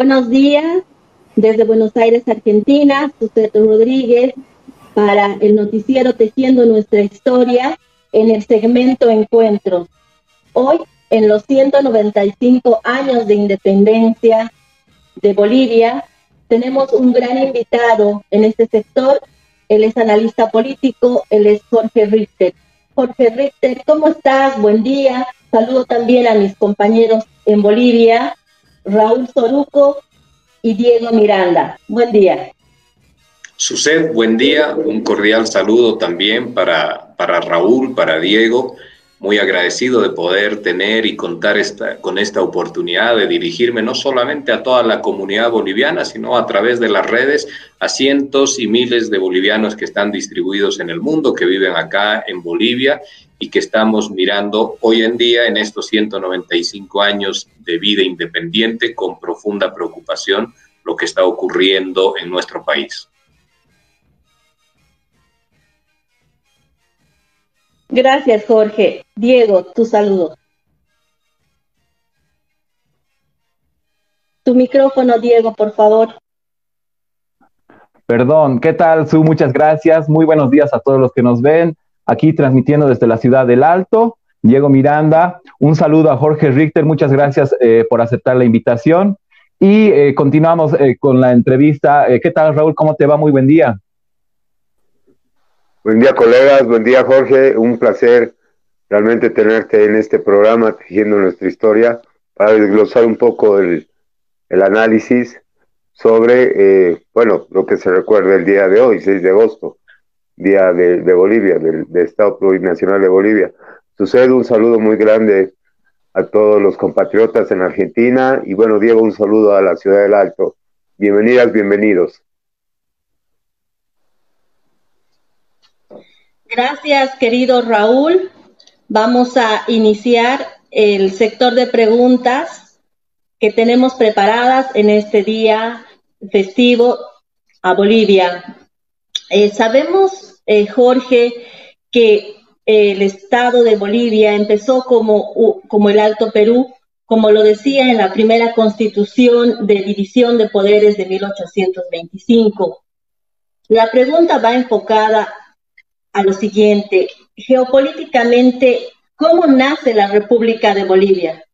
Buenos días, desde Buenos Aires, Argentina, Suseto Rodríguez, para el noticiero Tejiendo Nuestra Historia en el segmento Encuentros. Hoy, en los 195 años de independencia de Bolivia, tenemos un gran invitado en este sector. Él es analista político, él es Jorge Richter. Jorge Richter, ¿cómo estás? Buen día. Saludo también a mis compañeros en Bolivia, Raúl Soruco y Diego Miranda. Buen día. Suced, buen día. Un cordial saludo también para, para Raúl, para Diego muy agradecido de poder tener y contar esta, con esta oportunidad de dirigirme no solamente a toda la comunidad boliviana, sino a través de las redes a cientos y miles de bolivianos que están distribuidos en el mundo, que viven acá en Bolivia y que estamos mirando hoy en día en estos 195 años de vida independiente con profunda preocupación lo que está ocurriendo en nuestro país. Gracias, Jorge. Diego, tu saludo. Tu micrófono, Diego, por favor. Perdón, ¿qué tal, Su? Muchas gracias. Muy buenos días a todos los que nos ven. Aquí transmitiendo desde la ciudad del Alto. Diego Miranda, un saludo a Jorge Richter, muchas gracias eh, por aceptar la invitación. Y eh, continuamos eh, con la entrevista. ¿Qué tal, Raúl? ¿Cómo te va? Muy buen día. Buen día, colegas. Buen día, Jorge. Un placer realmente tenerte en este programa, tejiendo nuestra historia, para desglosar un poco el, análisis sobre, eh, bueno, lo que se recuerda el día de hoy, 6 de agosto, día de, Bolivia, del, Estado Plurinacional de Bolivia. Sucede un saludo muy grande a todos los compatriotas en Argentina y bueno, Diego, un saludo a la ciudad del Alto. Bienvenidas, bienvenidos. Gracias, querido Raúl. Vamos a iniciar el sector de preguntas que tenemos preparadas en este día festivo a Bolivia. Eh, sabemos, eh, Jorge, que el Estado de Bolivia empezó como, como el Alto Perú, como lo decía en la primera constitución de división de poderes de 1825. La pregunta va enfocada a lo siguiente. Geopolíticamente, ¿cómo nace la República de Bolivia?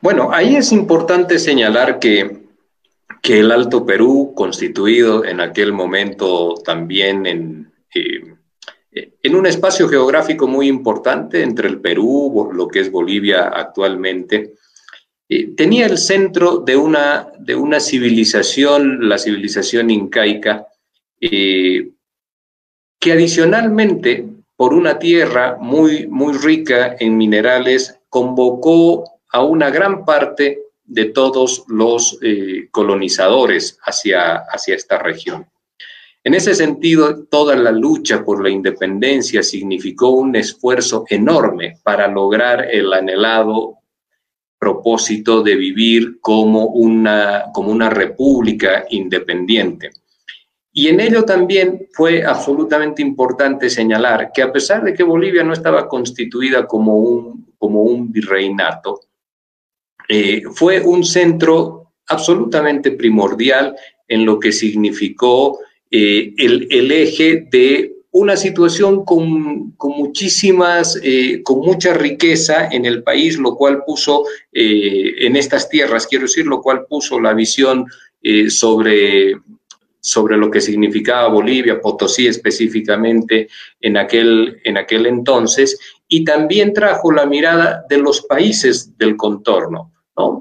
Bueno, ahí es importante señalar que, que el Alto Perú, constituido en aquel momento también en, eh, en un espacio geográfico muy importante entre el Perú, lo que es Bolivia actualmente, eh, tenía el centro de una, de una civilización, la civilización incaica, eh, que adicionalmente, por una tierra muy, muy rica en minerales, convocó a una gran parte de todos los eh, colonizadores hacia, hacia esta región. En ese sentido, toda la lucha por la independencia significó un esfuerzo enorme para lograr el anhelado propósito de vivir como una, como una república independiente. Y en ello también fue absolutamente importante señalar que a pesar de que Bolivia no estaba constituida como un, como un virreinato, eh, fue un centro absolutamente primordial en lo que significó eh, el, eje de una situación con, con muchísimas, eh, con mucha riqueza en el país, lo cual puso en estas tierras, quiero decir, lo cual puso la visión sobre sobre lo que significaba Bolivia, Potosí específicamente en aquel, en aquel entonces, y también trajo la mirada de los países del contorno.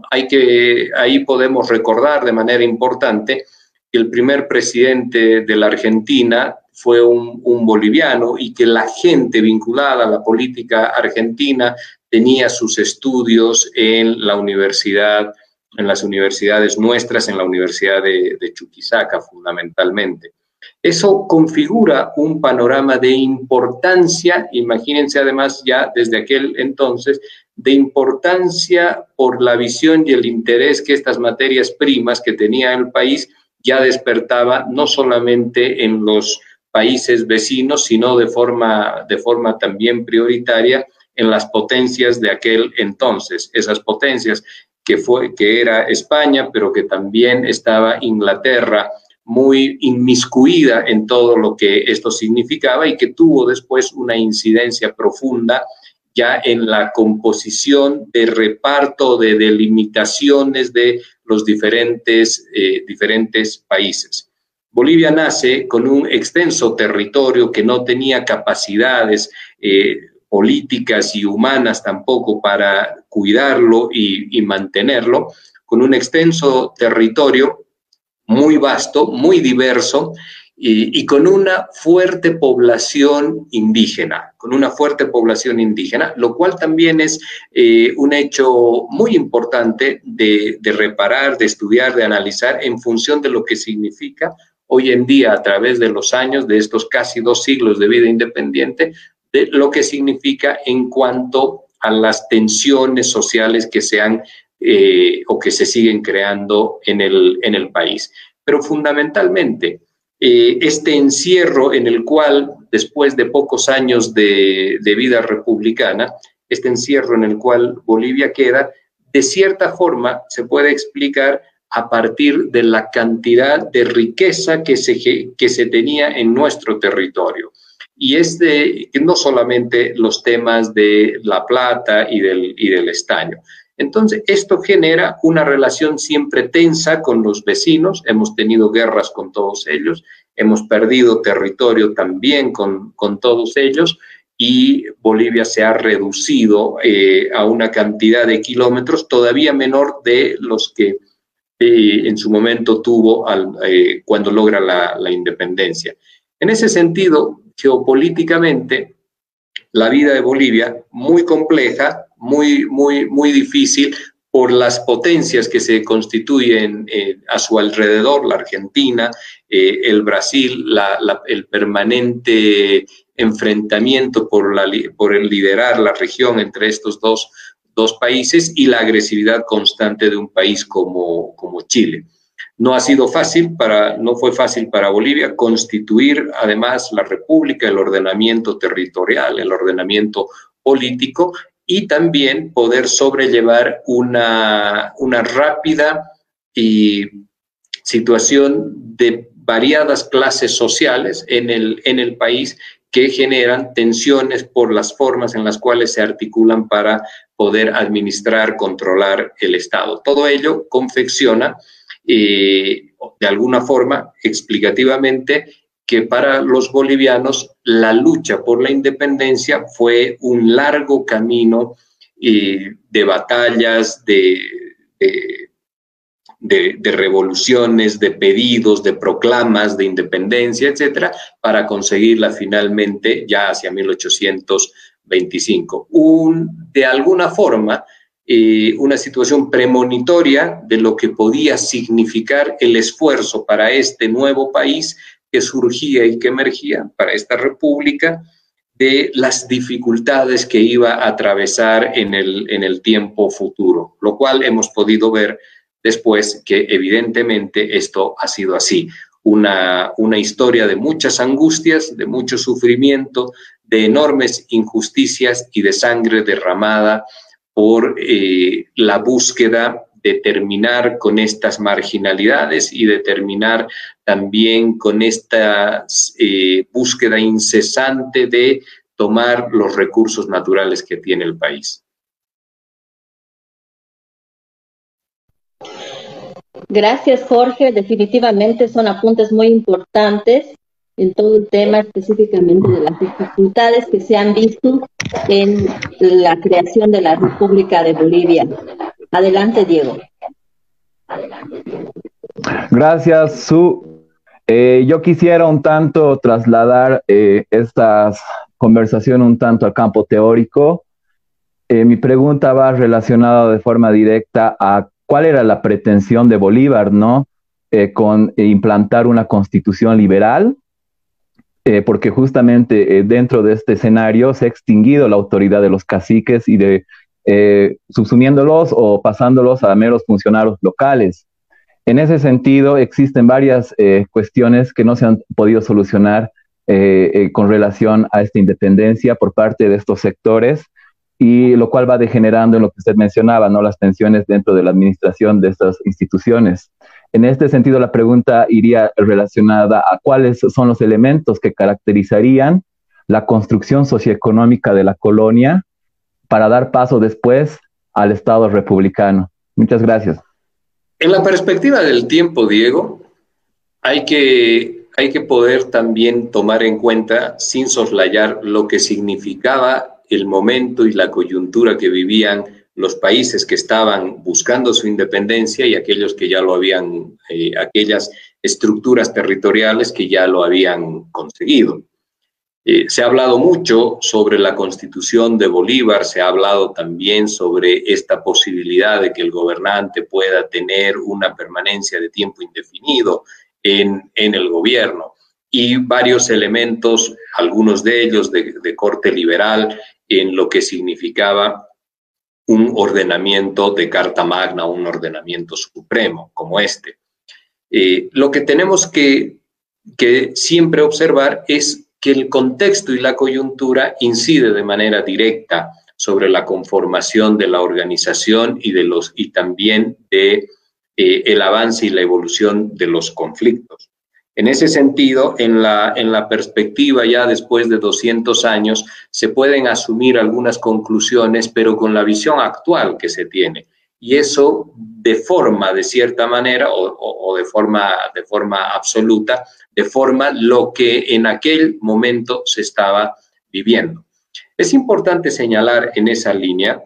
Hay que, ahí podemos recordar de manera importante que el primer presidente de la Argentina fue un boliviano y que la gente vinculada a la política argentina tenía sus estudios en la Universidad en las universidades nuestras, en la Universidad de, Chuquisaca fundamentalmente. Eso configura un panorama de importancia, imagínense además ya desde aquel entonces, de importancia por la visión y el interés que estas materias primas que tenía el país ya despertaba no solamente en los países vecinos, sino de forma, de forma también prioritaria en las potencias de aquel entonces. Esas potencias que, fue, que era España, pero que también estaba Inglaterra muy inmiscuida en todo lo que esto significaba y que tuvo después una incidencia profunda ya en la composición de reparto de delimitaciones de los diferentes, eh, diferentes países. Bolivia nace con un extenso territorio que no tenía capacidades eh, políticas y humanas tampoco para cuidarlo y, y mantenerlo, con un extenso territorio muy vasto, muy diverso y, con una fuerte población indígena, con una fuerte población indígena, lo cual también es eh, un hecho muy importante de, de, reparar, de estudiar, de analizar en función de lo que significa hoy en día a través de los años, de estos casi dos siglos de vida independiente, de lo que significa en cuanto a las tensiones sociales que se han eh, o que se siguen creando en el, en el país. Pero fundamentalmente, eh, este encierro en el cual, después de pocos años de, vida republicana, este encierro en el cual Bolivia queda, de cierta forma se puede explicar a partir de la cantidad de riqueza que se, que se tenía en nuestro territorio. Y es de, no solamente los temas de la plata y del, y del estaño, entonces, esto genera una relación siempre tensa con los vecinos, hemos tenido guerras con todos ellos, hemos perdido territorio también con, todos ellos. Y Bolivia se ha reducido eh, a una cantidad de kilómetros todavía menor de los que eh, en su momento tuvo eh, cuando logra la, la independencia. En ese sentido, geopolíticamente, la vida de Bolivia muy compleja, muy, muy, muy difícil por las potencias que se constituyen eh, a su alrededor, la Argentina, eh, el Brasil, el permanente enfrentamiento por, la, por el liderar la región entre estos dos, dos, países y la agresividad constante de un país como, como Chile. No ha sido fácil para, no fue fácil para Bolivia constituir además la república, el ordenamiento territorial, el ordenamiento político y también poder sobrellevar una, una rápida situación de variadas clases sociales en el, en el país que generan tensiones por las formas en las cuales se articulan para poder administrar, controlar el Estado. Todo ello confecciona eh, de alguna forma explicativamente que para los bolivianos la lucha por la independencia fue un largo camino eh, de batallas, de, de, revoluciones, de pedidos, de proclamas de independencia, etcétera, para conseguirla finalmente ya hacia 1825. Un, de alguna forma, eh, una situación premonitoria de lo que podía significar el esfuerzo para este nuevo país que surgía y que emergía para esta república de las dificultades que iba a atravesar en el, en el tiempo futuro, lo cual hemos podido ver después que evidentemente esto ha sido así. Una, una historia de muchas angustias, de mucho sufrimiento, de enormes injusticias y de sangre derramada por eh, la búsqueda de terminar con estas marginalidades y de terminar también con esta eh, búsqueda incesante de tomar los recursos naturales que tiene el país. Gracias, Jorge. Definitivamente son apuntes muy importantes en todo el tema específicamente de las dificultades que se han visto en la creación de la República de Bolivia. Adelante, Diego. Gracias, Su. Eh, yo quisiera un tanto trasladar eh, esta conversación un tanto al campo teórico. Eh, mi pregunta va relacionada de forma directa a cuál era la pretensión de Bolívar, ¿no? con implantar una constitución liberal, porque justamente dentro de este escenario se ha extinguido la autoridad de los caciques y de eh, subsumiéndolos o pasándolos a meros funcionarios locales. En ese sentido, existen varias eh, cuestiones que no se han podido solucionar eh, con relación a esta independencia por parte de estos sectores. y lo cual va degenerando en lo que usted mencionaba, ¿no? Las tensiones dentro de la administración de estas instituciones. En este sentido, la pregunta iría relacionada a cuáles son los elementos que caracterizarían la construcción socioeconómica de la colonia para dar paso después al Estado republicano. Muchas gracias. En la perspectiva del tiempo, Diego, hay que, hay que poder también tomar en cuenta, sin soslayar, lo que significaba el momento y la coyuntura que vivían los países que estaban buscando su independencia y aquellos que ya lo habían, eh, aquellas estructuras territoriales que ya lo habían conseguido. Eh, se ha hablado mucho sobre la constitución de Bolívar, se ha hablado también sobre esta posibilidad de que el gobernante pueda tener una permanencia de tiempo indefinido en, en el gobierno y varios elementos, algunos de ellos de, corte liberal, en lo que significaba un ordenamiento de Carta Magna, un ordenamiento supremo como este. Eh, lo que tenemos que, que siempre observar es que el contexto y la coyuntura incide de manera directa sobre la conformación de la organización y, de los, y también de eh, el avance y la evolución de los conflictos. En ese sentido, en la, en la perspectiva ya después de 200 años, se pueden asumir algunas conclusiones, pero con la visión actual que se tiene. Y eso deforma de cierta manera o, de, forma, de forma absoluta, deforma lo que en aquel momento se estaba viviendo. Es importante señalar en esa línea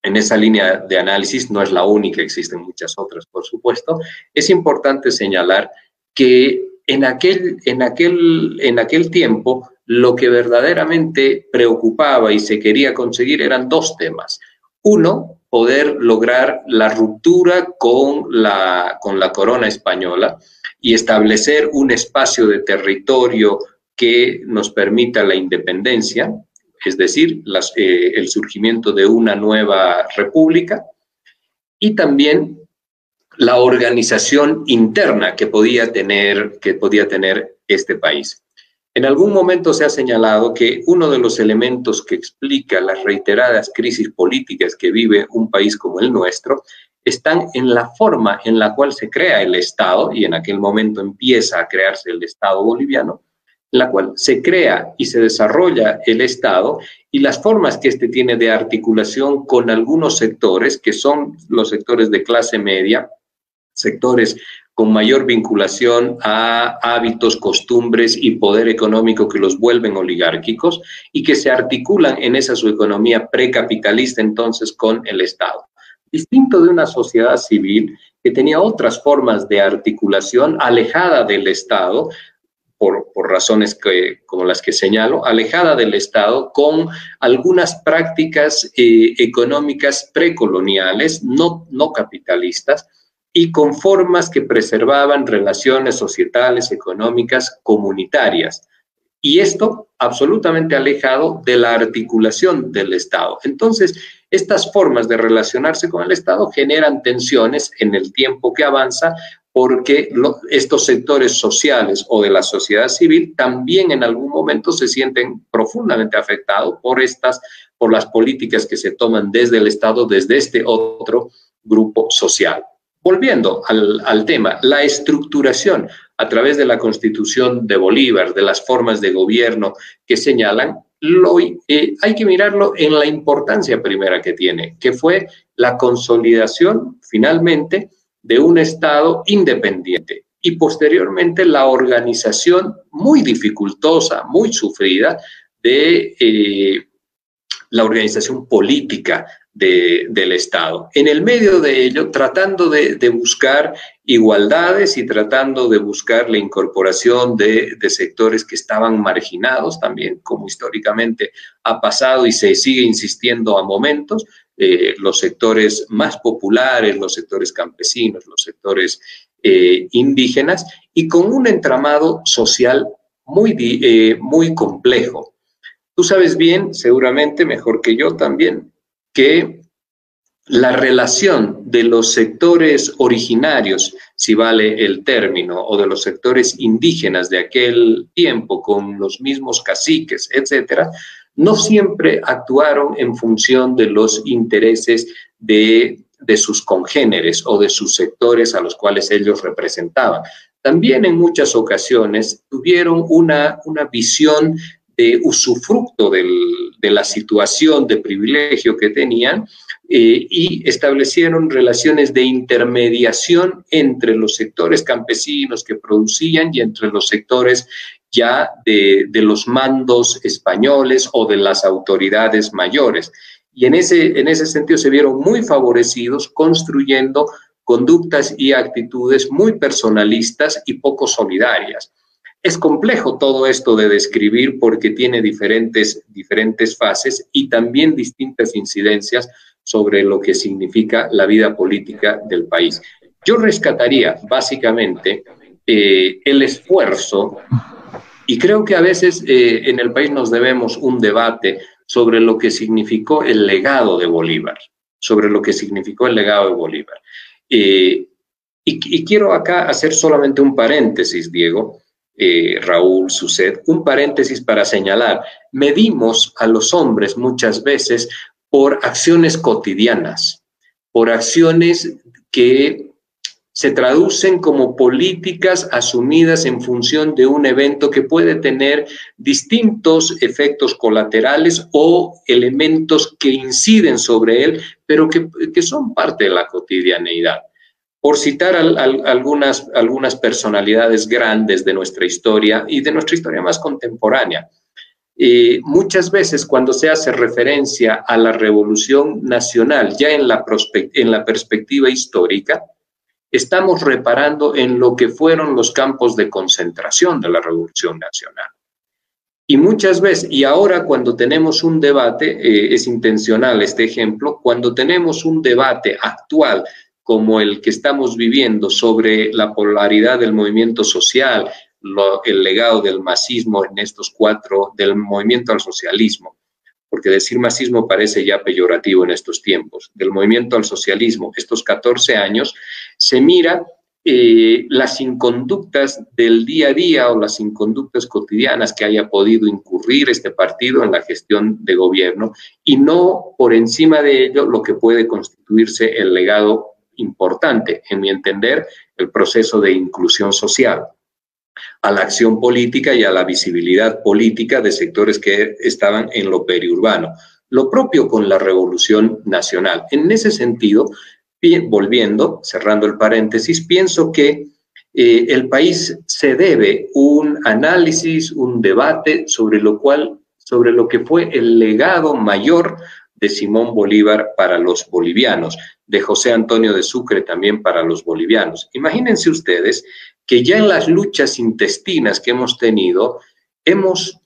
en esa línea de análisis, no es la única, existen muchas otras, por supuesto, es importante señalar que en aquel, en aquel, en aquel tiempo lo que verdaderamente preocupaba y se quería conseguir eran dos temas. Uno, poder lograr la ruptura con la, con la corona española y establecer un espacio de territorio que nos permita la independencia, es decir, eh, el surgimiento de una nueva república, y también la organización interna que podía tener, que podía tener este país. En algún momento se ha señalado que uno de los elementos que explica las reiteradas crisis políticas que vive un país como el nuestro están en la forma en la cual se crea el Estado, y en aquel momento empieza a crearse el Estado boliviano, en la cual se crea y se desarrolla el Estado y las formas que éste tiene de articulación con algunos sectores, que son los sectores de clase media, sectores con mayor vinculación a hábitos, costumbres y poder económico que los vuelven oligárquicos y que se articulan en esa su economía precapitalista entonces con el Estado. Distinto de una sociedad civil que tenía otras formas de articulación alejada del Estado, por, por, razones que, como las que señalo, alejada del Estado, con algunas prácticas eh, económicas precoloniales, no, no capitalistas, y con formas que preservaban relaciones societales, económicas, comunitarias. Y esto absolutamente alejado de la articulación del Estado. Entonces, estas formas de relacionarse con el Estado generan tensiones en el tiempo que avanza porque estos sectores sociales o de la sociedad civil también en algún momento se sienten profundamente afectados por estas, por las políticas que se toman desde el Estado, desde este otro grupo social. Volviendo al, tema, la estructuración a través de la constitución de Bolívar, de las formas de gobierno que señalan, lo, eh, hay que mirarlo en la importancia primera que tiene, que fue la consolidación finalmente de un Estado independiente y posteriormente la organización muy dificultosa, muy sufrida de eh, la organización política del Estado. En el medio de ello, tratando de, buscar igualdades y tratando de buscar la incorporación de, sectores que estaban marginados también, como históricamente ha pasado y se sigue insistiendo a momentos, eh, los sectores más populares, los sectores campesinos, los sectores eh, indígenas, y con un entramado social muy, eh, muy complejo. Tú sabes bien, seguramente mejor que yo también, que la relación de los sectores originarios, si vale el término, o de los sectores indígenas de aquel tiempo con los mismos caciques, etcétera, no siempre actuaron en función de los intereses de, sus congéneres o de sus sectores a los cuales ellos representaban. También en muchas ocasiones tuvieron una, una visión de usufructo de la situación de privilegio que tenían eh, y establecieron relaciones de intermediación entre los sectores campesinos que producían y entre los sectores ya de, los mandos españoles o de las autoridades mayores. Y en ese, en ese sentido se vieron muy favorecidos construyendo conductas y actitudes muy personalistas y poco solidarias. Es complejo todo esto de describir porque tiene diferentes, diferentes fases y también distintas incidencias sobre lo que significa la vida política del país. Yo rescataría básicamente eh, el esfuerzo y creo que a veces eh, en el país nos debemos un debate sobre lo que significó el legado de Bolívar, sobre lo que significó el legado de Bolívar. Eh, y, quiero acá hacer solamente un paréntesis, Diego, eh, Raúl, Suced, un paréntesis para señalar, medimos a los hombres muchas veces por acciones cotidianas, por acciones que se traducen como políticas asumidas en función de un evento que puede tener distintos efectos colaterales o elementos que inciden sobre él, pero que, son parte de la cotidianeidad. Por citar algunas, algunas personalidades grandes de nuestra historia y de nuestra historia más contemporánea, eh, muchas veces cuando se hace referencia a la revolución nacional, ya en la, en la perspectiva histórica, estamos reparando en lo que fueron los campos de concentración de la Revolución Nacional. Y muchas veces, y ahora cuando tenemos un debate, eh, es intencional este ejemplo, cuando tenemos un debate actual como el que estamos viviendo sobre la polaridad del movimiento social, el legado del masismo en estos cuatro, del movimiento al socialismo, porque decir masismo parece ya peyorativo en estos tiempos, del movimiento al socialismo, estos 14 años, se mira eh, las inconductas del día a día o las inconductas cotidianas que haya podido incurrir este partido en la gestión de gobierno y no por encima de ello lo que puede constituirse el legado importante, en mi entender, el proceso de inclusión social a la acción política y a la visibilidad política de sectores que estaban en lo periurbano. Lo propio con la Revolución Nacional. En ese sentido, volviendo, cerrando el paréntesis, pienso que eh, el país se debe un análisis, un debate sobre lo cual, sobre lo que fue el legado mayor de Simón Bolívar para los bolivianos, de José Antonio de Sucre también para los bolivianos. Imagínense ustedes que ya en las luchas intestinas que hemos tenido, hemos,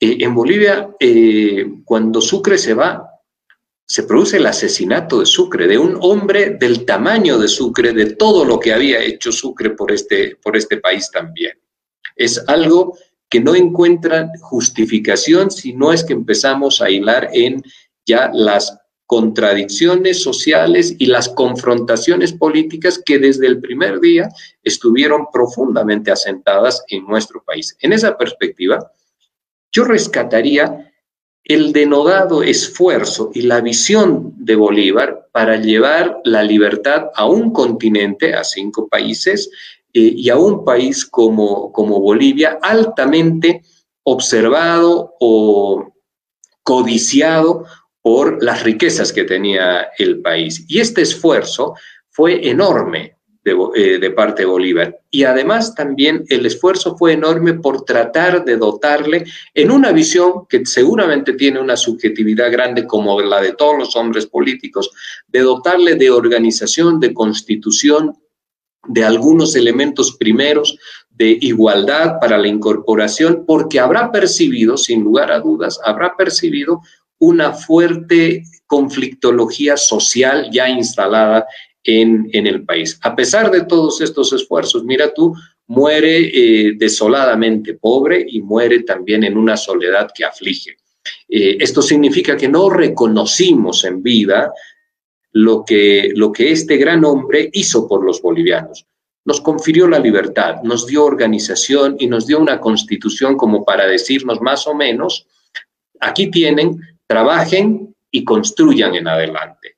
eh, en Bolivia, eh, cuando Sucre se va, se produce el asesinato de Sucre, de un hombre del tamaño de Sucre, de todo lo que había hecho Sucre por este, por este país también. Es algo que no encuentra justificación si no es que empezamos a hilar en ya las contradicciones sociales y las confrontaciones políticas que desde el primer día estuvieron profundamente asentadas en nuestro país. En esa perspectiva, yo rescataría el denodado esfuerzo y la visión de Bolívar para llevar la libertad a un continente, a cinco países, eh, y a un país como, como Bolivia altamente observado o codiciado por las riquezas que tenía el país. Y este esfuerzo fue enorme de, eh, parte de Bolívar. Y además también el esfuerzo fue enorme por tratar de dotarle en una visión que seguramente tiene una subjetividad grande como la de todos los hombres políticos, de dotarle de organización, de constitución, de algunos elementos primeros de igualdad para la incorporación, porque habrá percibido, sin lugar a dudas, habrá percibido una fuerte conflictología social ya instalada en, el país. A pesar de todos estos esfuerzos, mira tú, muere eh, desoladamente pobre y muere también en una soledad que aflige. Eh, esto significa que no reconocimos en vida lo que, lo que este gran hombre hizo por los bolivianos. Nos confirió la libertad, nos dio organización y nos dio una constitución como para decirnos más o menos aquí tienen, trabajen y construyan en adelante.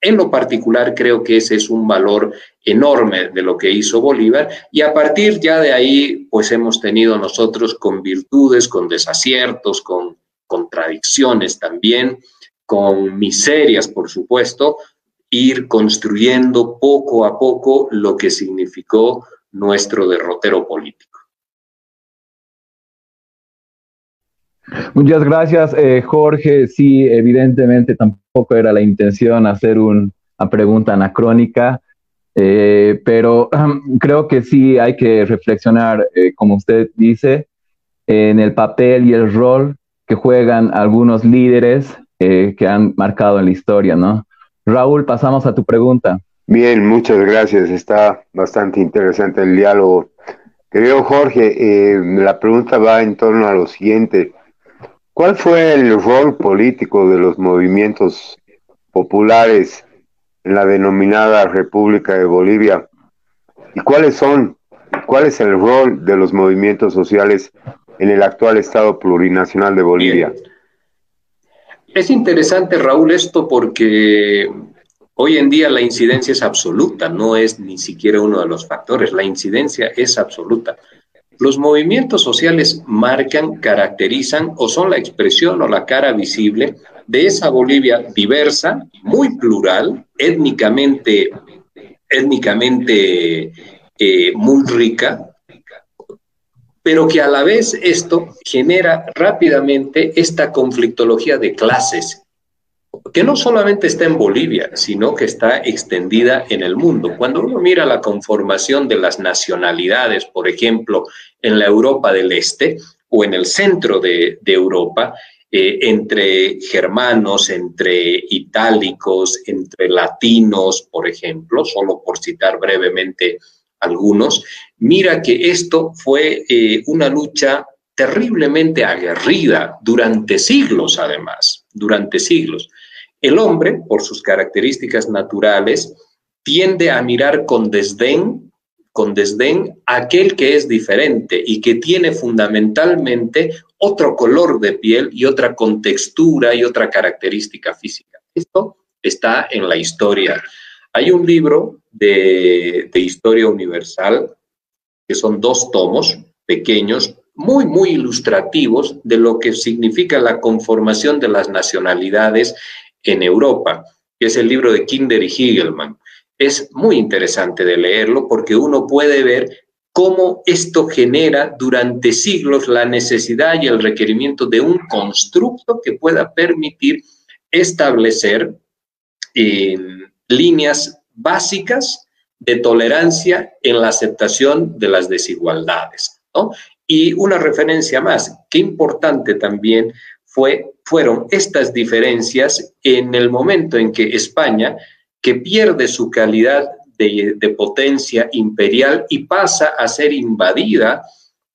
En lo particular, creo que ese es un valor enorme de lo que hizo Bolívar y a partir ya de ahí, pues hemos tenido nosotros con virtudes, con desaciertos, con contradicciones también, con miserias, por supuesto, ir construyendo poco a poco lo que significó nuestro derrotero político. Muchas gracias, eh, Jorge. Sí, evidentemente tampoco era la intención hacer una pregunta anacrónica, eh, pero creo que sí hay que reflexionar, eh, como usted dice, en el papel y el rol que juegan algunos líderes que han marcado en la historia, ¿no? Raúl, pasamos a tu pregunta. Bien, muchas gracias. Está bastante interesante el diálogo. Querido Jorge, la pregunta va en torno a lo siguiente. ¿Cuál fue el rol político de los movimientos populares en la denominada República de Bolivia? ¿Y cuáles son, cuál es el rol de los movimientos sociales en el actual Estado plurinacional de Bolivia? Es interesante, Raúl, esto porque hoy en día la incidencia es absoluta, no es ni siquiera uno de los factores, la incidencia es absoluta. Los movimientos sociales marcan, caracterizan o son la expresión o la cara visible de esa Bolivia diversa, muy plural, étnicamente, étnicamente eh, muy rica, pero que a la vez esto genera rápidamente esta conflictología de clases que no solamente está en Bolivia, sino que está extendida en el mundo. Cuando uno mira la conformación de las nacionalidades, por ejemplo, en la Europa del Este o en el centro de, Europa, eh, entre germanos, entre itálicos, entre latinos, por ejemplo, solo por citar brevemente algunos, mira que esto fue eh, una lucha terriblemente aguerrida durante siglos, además, durante siglos. El hombre, por sus características naturales, tiende a mirar con desdén, con desdén aquel que es diferente y que tiene fundamentalmente otro color de piel y otra contextura y otra característica física. Esto está en la historia. Hay un libro de, de historia universal que son dos tomos pequeños, muy, muy ilustrativos de lo que significa la conformación de las nacionalidades en Europa, que es el libro de Kinder y Hegelman. Es muy interesante de leerlo porque uno puede ver cómo esto genera durante siglos la necesidad y el requerimiento de un constructo que pueda permitir establecer eh, líneas básicas de tolerancia en la aceptación de las desigualdades. Y una referencia más, qué importante también fue, fueron estas diferencias en el momento en que España, que pierde su calidad de, potencia imperial y pasa a ser invadida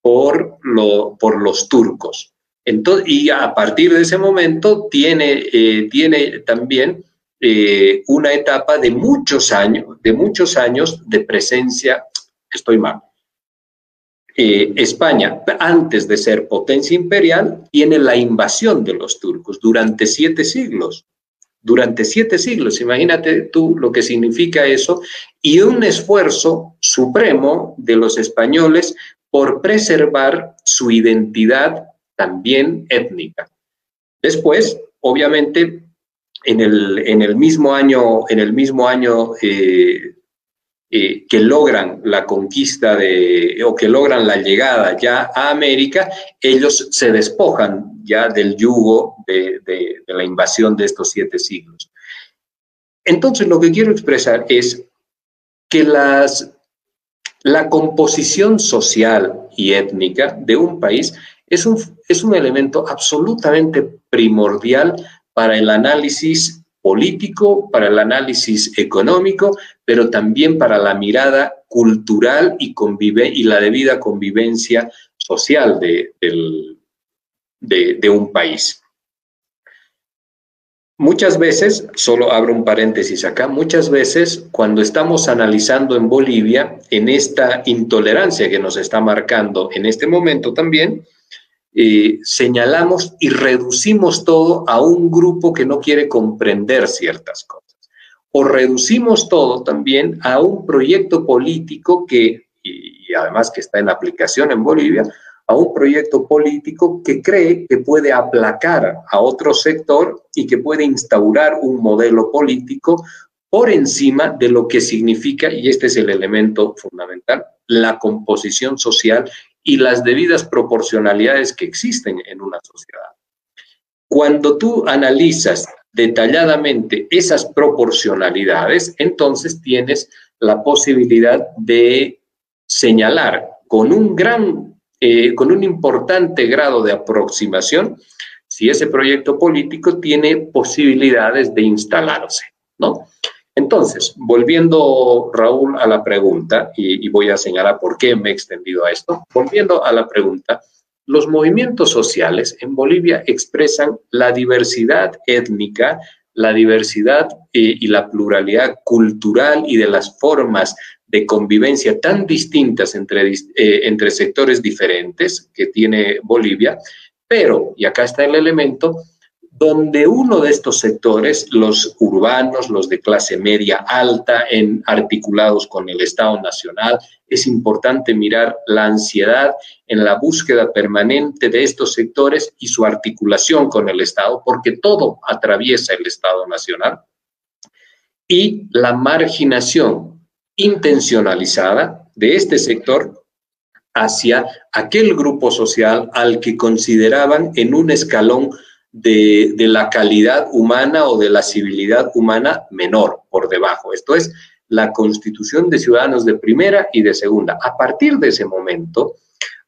por, lo, por los turcos. Entonces, y a partir de ese momento tiene, eh, tiene también eh, una etapa de muchos años, de muchos años de presencia, estoy mal, España, antes de ser potencia imperial, tiene la invasión de los turcos durante siete siglos. Durante siete siglos, imagínate tú lo que significa eso, y un esfuerzo supremo de los españoles por preservar su identidad también étnica. Después, obviamente, en el, en el mismo año, en el mismo año eh, eh, que logran la conquista de, o que logran la llegada ya a América, ellos se despojan ya del yugo de, la invasión de estos siete siglos. Entonces, lo que quiero expresar es que las, la composición social y étnica de un país es un, es un elemento absolutamente primordial para el análisis político, para el análisis económico, pero también para la mirada cultural y, la debida convivencia social de, de un país. Muchas veces, solo abro un paréntesis acá, muchas veces cuando estamos analizando en Bolivia, en esta intolerancia que nos está marcando en este momento también, eh, señalamos y reducimos todo a un grupo que no quiere comprender ciertas cosas. O reducimos todo también a un proyecto político que, y además que está en aplicación en Bolivia, a un proyecto político que cree que puede aplacar a otro sector y que puede instaurar un modelo político por encima de lo que significa, y este es el elemento fundamental, la composición social y las debidas proporcionalidades que existen en una sociedad. Cuando tú analizas detalladamente esas proporcionalidades, entonces tienes la posibilidad de señalar con un gran, eh, con un importante grado de aproximación si ese proyecto político tiene posibilidades de instalarse, ¿no? Entonces, volviendo, Raúl, a la pregunta, y, voy a señalar por qué me he extendido a esto, volviendo a la pregunta, los movimientos sociales en Bolivia expresan la diversidad étnica, la diversidad eh, y la pluralidad cultural y de las formas de convivencia tan distintas entre, eh, entre sectores diferentes que tiene Bolivia, pero, y acá está el elemento, donde uno de estos sectores, los urbanos, los de clase media alta, en, articulados con el Estado Nacional, es importante mirar la ansiedad en la búsqueda permanente de estos sectores y su articulación con el Estado, porque todo atraviesa el Estado Nacional, y la marginación intencionalizada de este sector hacia aquel grupo social al que consideraban en un escalón de, la calidad humana o de la civilidad humana menor, por debajo. Esto es la constitución de ciudadanos de primera y de segunda. A partir de ese momento,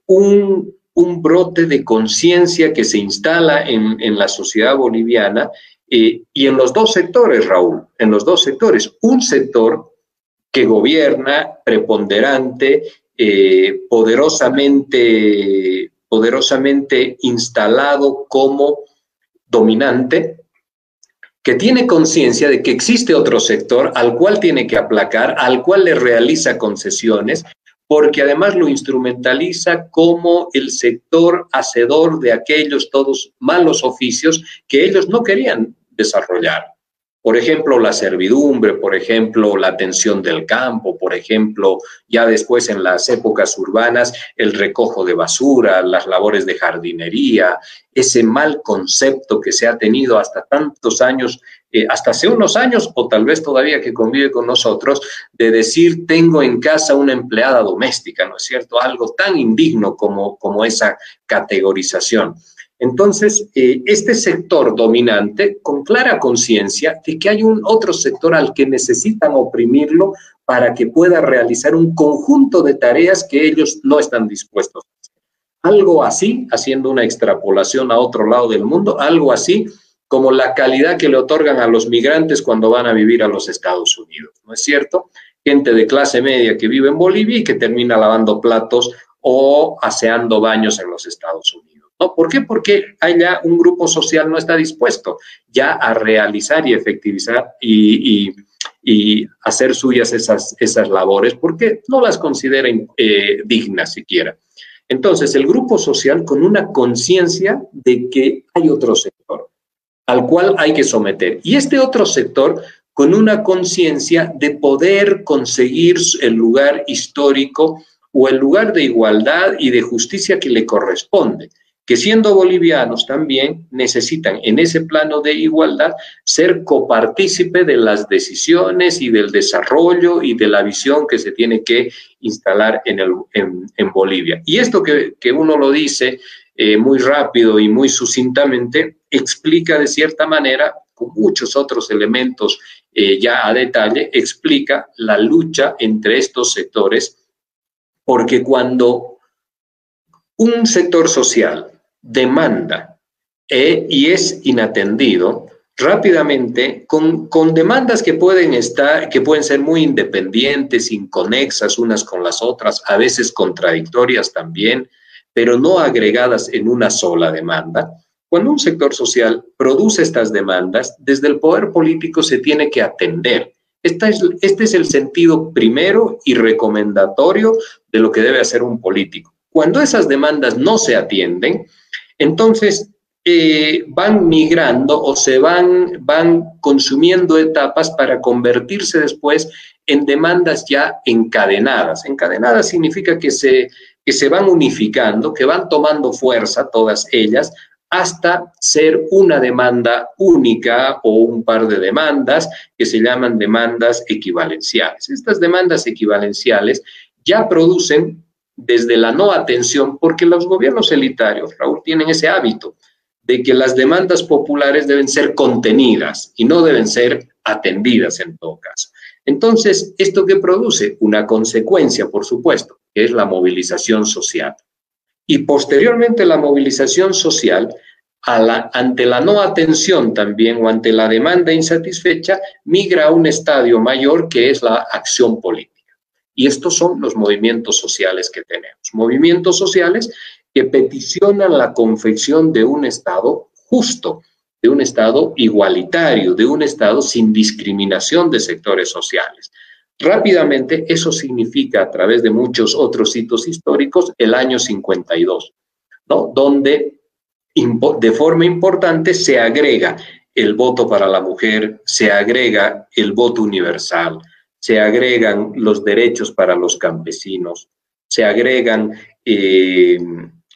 un, brote de conciencia que se instala en, la sociedad boliviana eh, y en los dos sectores, Raúl, en los dos sectores. Un sector que gobierna preponderante, eh, poderosamente, poderosamente instalado como dominante que tiene conciencia de que existe otro sector al cual tiene que aplacar, al cual le realiza concesiones, porque además lo instrumentaliza como el sector hacedor de aquellos todos malos oficios que ellos no querían desarrollar. Por ejemplo, la servidumbre, por ejemplo, la atención del campo, por ejemplo, ya después en las épocas urbanas, el recojo de basura, las labores de jardinería, ese mal concepto que se ha tenido hasta tantos años, eh, hasta hace unos años o tal vez todavía que convive con nosotros, de decir tengo en casa una empleada doméstica, ¿no es cierto? Algo tan indigno como, como esa categorización. Entonces, eh, este sector dominante, con clara conciencia de que hay un otro sector al que necesitan oprimirlo para que pueda realizar un conjunto de tareas que ellos no están dispuestos a hacer. Algo así, haciendo una extrapolación a otro lado del mundo, algo así como la calidad que le otorgan a los migrantes cuando van a vivir a los Estados Unidos, ¿no es cierto? Gente de clase media que vive en Bolivia y que termina lavando platos o aseando baños en los Estados Unidos. ¿Por qué? Porque allá un grupo social no está dispuesto ya a realizar y efectivizar y, hacer suyas esas, esas labores porque no las considera eh, dignas siquiera. Entonces, el grupo social con una conciencia de que hay otro sector al cual hay que someter. Y este otro sector con una conciencia de poder conseguir el lugar histórico o el lugar de igualdad y de justicia que le corresponde que siendo bolivianos también necesitan en ese plano de igualdad ser copartícipe de las decisiones y del desarrollo y de la visión que se tiene que instalar en, Bolivia. Y esto que, uno lo dice eh, muy rápido y muy sucintamente, explica de cierta manera, con muchos otros elementos eh, ya a detalle, explica la lucha entre estos sectores, porque cuando un sector social demanda e, y es inatendido, rápidamente, con, con, demandas que pueden estar, que pueden ser muy independientes, inconexas unas con las otras, a veces contradictorias también, pero no agregadas en una sola demanda. Cuando un sector social produce estas demandas, desde el poder político se tiene que atender. Esta es, este es el sentido primero y recomendatorio de lo que debe hacer un político. Cuando esas demandas no se atienden, Entonces, eh, van migrando o se van, van consumiendo etapas para convertirse después en demandas ya encadenadas. Encadenadas significa que se, que se van unificando, que van tomando fuerza todas ellas hasta ser una demanda única o un par de demandas que se llaman demandas equivalenciales. Estas demandas equivalenciales ya producen desde la no atención, porque los gobiernos elitarios, Raúl, tienen ese hábito de que las demandas populares deben ser contenidas y no deben ser atendidas en todo caso. Entonces, ¿esto qué produce? Una consecuencia, por supuesto, que es la movilización social. Y posteriormente la movilización social, ante la no atención también o ante la demanda insatisfecha, migra a un estadio mayor que es la acción política. Y estos son los movimientos sociales que tenemos. Movimientos sociales que peticionan la confección de un Estado justo, de un Estado igualitario, de un Estado sin discriminación de sectores sociales. Rápidamente, eso significa, a través de muchos otros hitos históricos, el año 52, ¿no? donde de forma importante se agrega el voto para la mujer, se agrega el voto universal, se agregan los derechos para los campesinos, se agregan eh,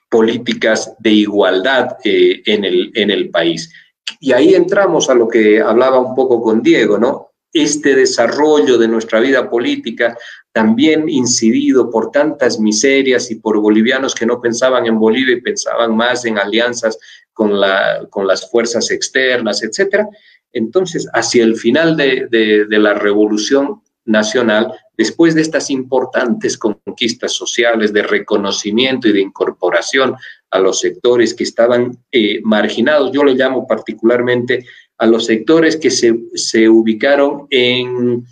políticas de igualdad eh, en, el, en el país. Y ahí entramos a lo que hablaba un poco con Diego, ¿no? Este desarrollo de nuestra vida política, también incidido por tantas miserias y por bolivianos que no pensaban en Bolivia y pensaban más en alianzas con, la, con las fuerzas externas, etcétera. Entonces, hacia el final de, de la revolución nacional, después de estas importantes conquistas sociales de reconocimiento y de incorporación a los sectores que estaban eh, marginados, yo le llamo particularmente a los sectores que se, ubicaron en,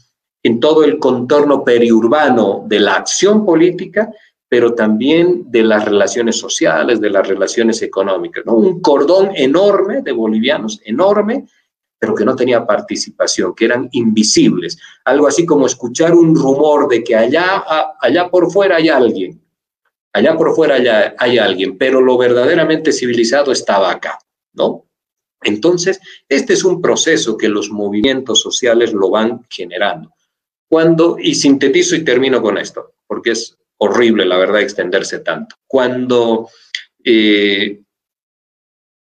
en todo el contorno periurbano de la acción política, pero también de las relaciones sociales, de las relaciones económicas. ¿no? Un cordón enorme de bolivianos, enorme, pero que no tenía participación, que eran invisibles. Algo así como escuchar un rumor de que allá, allá por fuera hay alguien, allá por fuera hay alguien, pero lo verdaderamente civilizado estaba acá, ¿no? Entonces, este es un proceso que los movimientos sociales lo van generando. Cuando, y sintetizo y termino con esto, porque es horrible, la verdad, extenderse tanto. Cuando eh,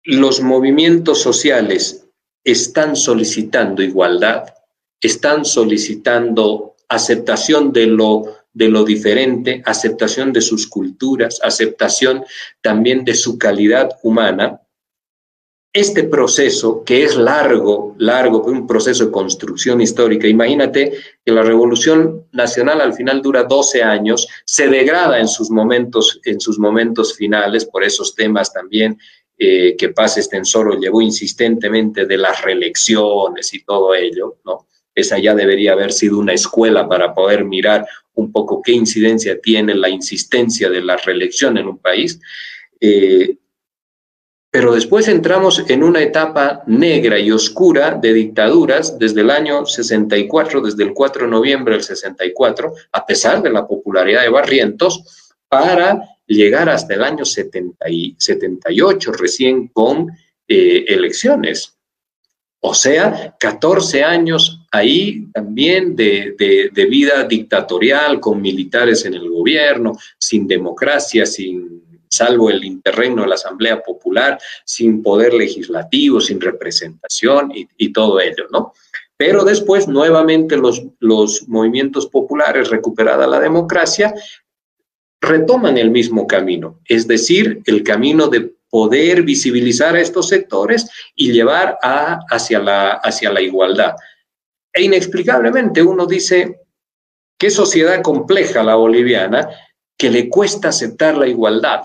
los movimientos sociales están solicitando igualdad, están solicitando aceptación de lo, de lo diferente, aceptación de sus culturas, aceptación también de su calidad humana. Este proceso, que es largo, largo, un proceso de construcción histórica, imagínate que la Revolución Nacional al final dura 12 años, se degrada en sus momentos, en sus momentos finales por esos temas también eh, que Paz Estensoro llevó insistentemente de las reelecciones y todo ello, ¿no? Esa ya debería haber sido una escuela para poder mirar un poco qué incidencia tiene la insistencia de la reelección en un país. Eh, pero después entramos en una etapa negra y oscura de dictaduras desde el año 64, desde el 4 de noviembre del 64, a pesar de la popularidad de Barrientos, para llegar hasta el año 70 y 78 recién con eh, elecciones. O sea, 14 años ahí también de, de, vida dictatorial, con militares en el gobierno, sin democracia, sin salvo el interregno de la Asamblea Popular, sin poder legislativo, sin representación y, y todo ello, ¿no? Pero después, nuevamente, los, los movimientos populares, recuperada la democracia, retoman el mismo camino, es decir, el camino de poder visibilizar a estos sectores y llevar a, hacia, la, hacia la igualdad. E inexplicablemente uno dice, qué sociedad compleja la boliviana que le cuesta aceptar la igualdad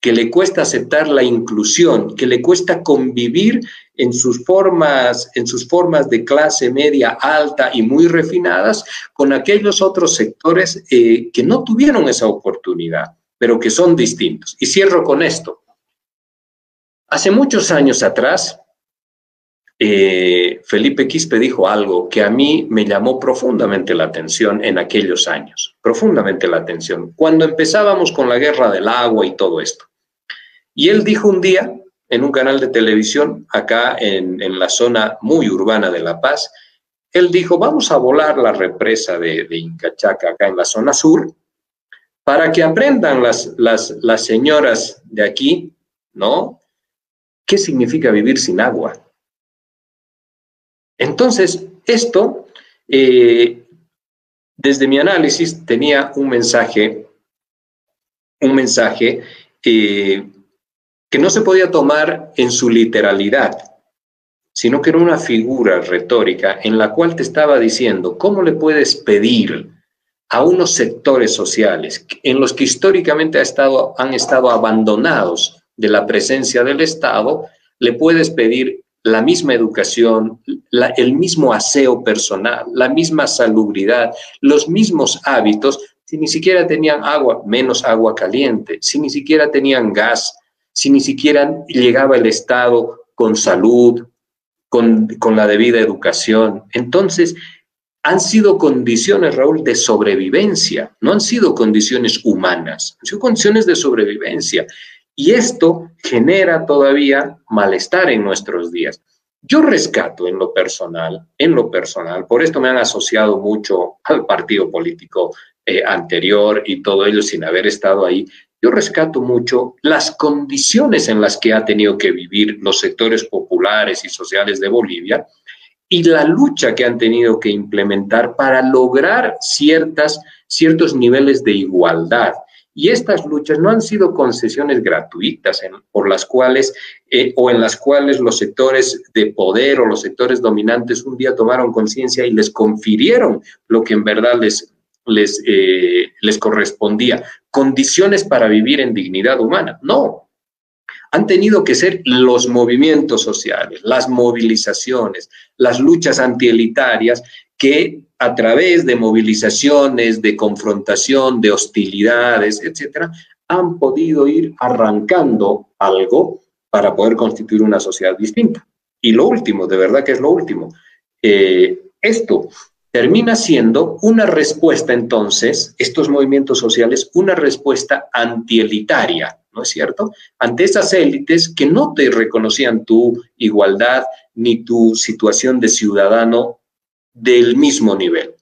que le cuesta aceptar la inclusión, que le cuesta convivir en sus formas, en sus formas de clase media alta y muy refinadas con aquellos otros sectores eh, que no tuvieron esa oportunidad, pero que son distintos. Y cierro con esto. Hace muchos años atrás, eh, Felipe Quispe dijo algo que a mí me llamó profundamente la atención en aquellos años, profundamente la atención, cuando empezábamos con la guerra del agua y todo esto. Y él dijo un día en un canal de televisión acá en, en la zona muy urbana de La Paz, él dijo, vamos a volar la represa de, Incachaca acá en la zona sur para que aprendan las, las, las señoras de aquí, ¿no? ¿Qué significa vivir sin agua? Entonces, esto, eh, desde mi análisis, tenía un mensaje, un mensaje eh, que no se podía tomar en su literalidad, sino que era una figura retórica en la cual te estaba diciendo, ¿cómo le puedes pedir a unos sectores sociales en los que históricamente ha estado, han estado abandonados de la presencia del Estado, le puedes pedir la misma educación, el mismo aseo personal, la misma salubridad, los mismos hábitos, si ni siquiera tenían agua, menos agua caliente, si ni siquiera tenían gas, si ni siquiera llegaba el Estado con salud, con, con la debida educación. Entonces, han sido condiciones, Raúl, de sobrevivencia, no han sido condiciones humanas, han sido condiciones de sobrevivencia. Y esto genera todavía malestar en nuestros días. Yo rescato en lo personal, en lo personal, por esto me han asociado mucho al partido político eh, anterior y todo ello sin haber estado ahí. Yo rescato mucho las condiciones en las que ha tenido que vivir los sectores populares y sociales de Bolivia y la lucha que han tenido que implementar para lograr ciertas, ciertos niveles de igualdad. Y estas luchas no han sido concesiones gratuitas por las cuales eh, o en las cuales los sectores de poder o los sectores dominantes un día tomaron conciencia y les confirieron lo que en verdad les, les, eh, les correspondía, condiciones para vivir en dignidad humana. No, han tenido que ser los movimientos sociales, las movilizaciones, las luchas antielitarias que a través de movilizaciones, de confrontación, de hostilidades, etcétera, han podido ir arrancando algo para poder constituir una sociedad distinta. Y lo último, de verdad que es lo último, eh, esto termina siendo una respuesta entonces, estos movimientos sociales, una respuesta antielitaria, ¿no es cierto? Ante esas élites que no te reconocían tu igualdad ni tu situación de ciudadano del mismo nivel,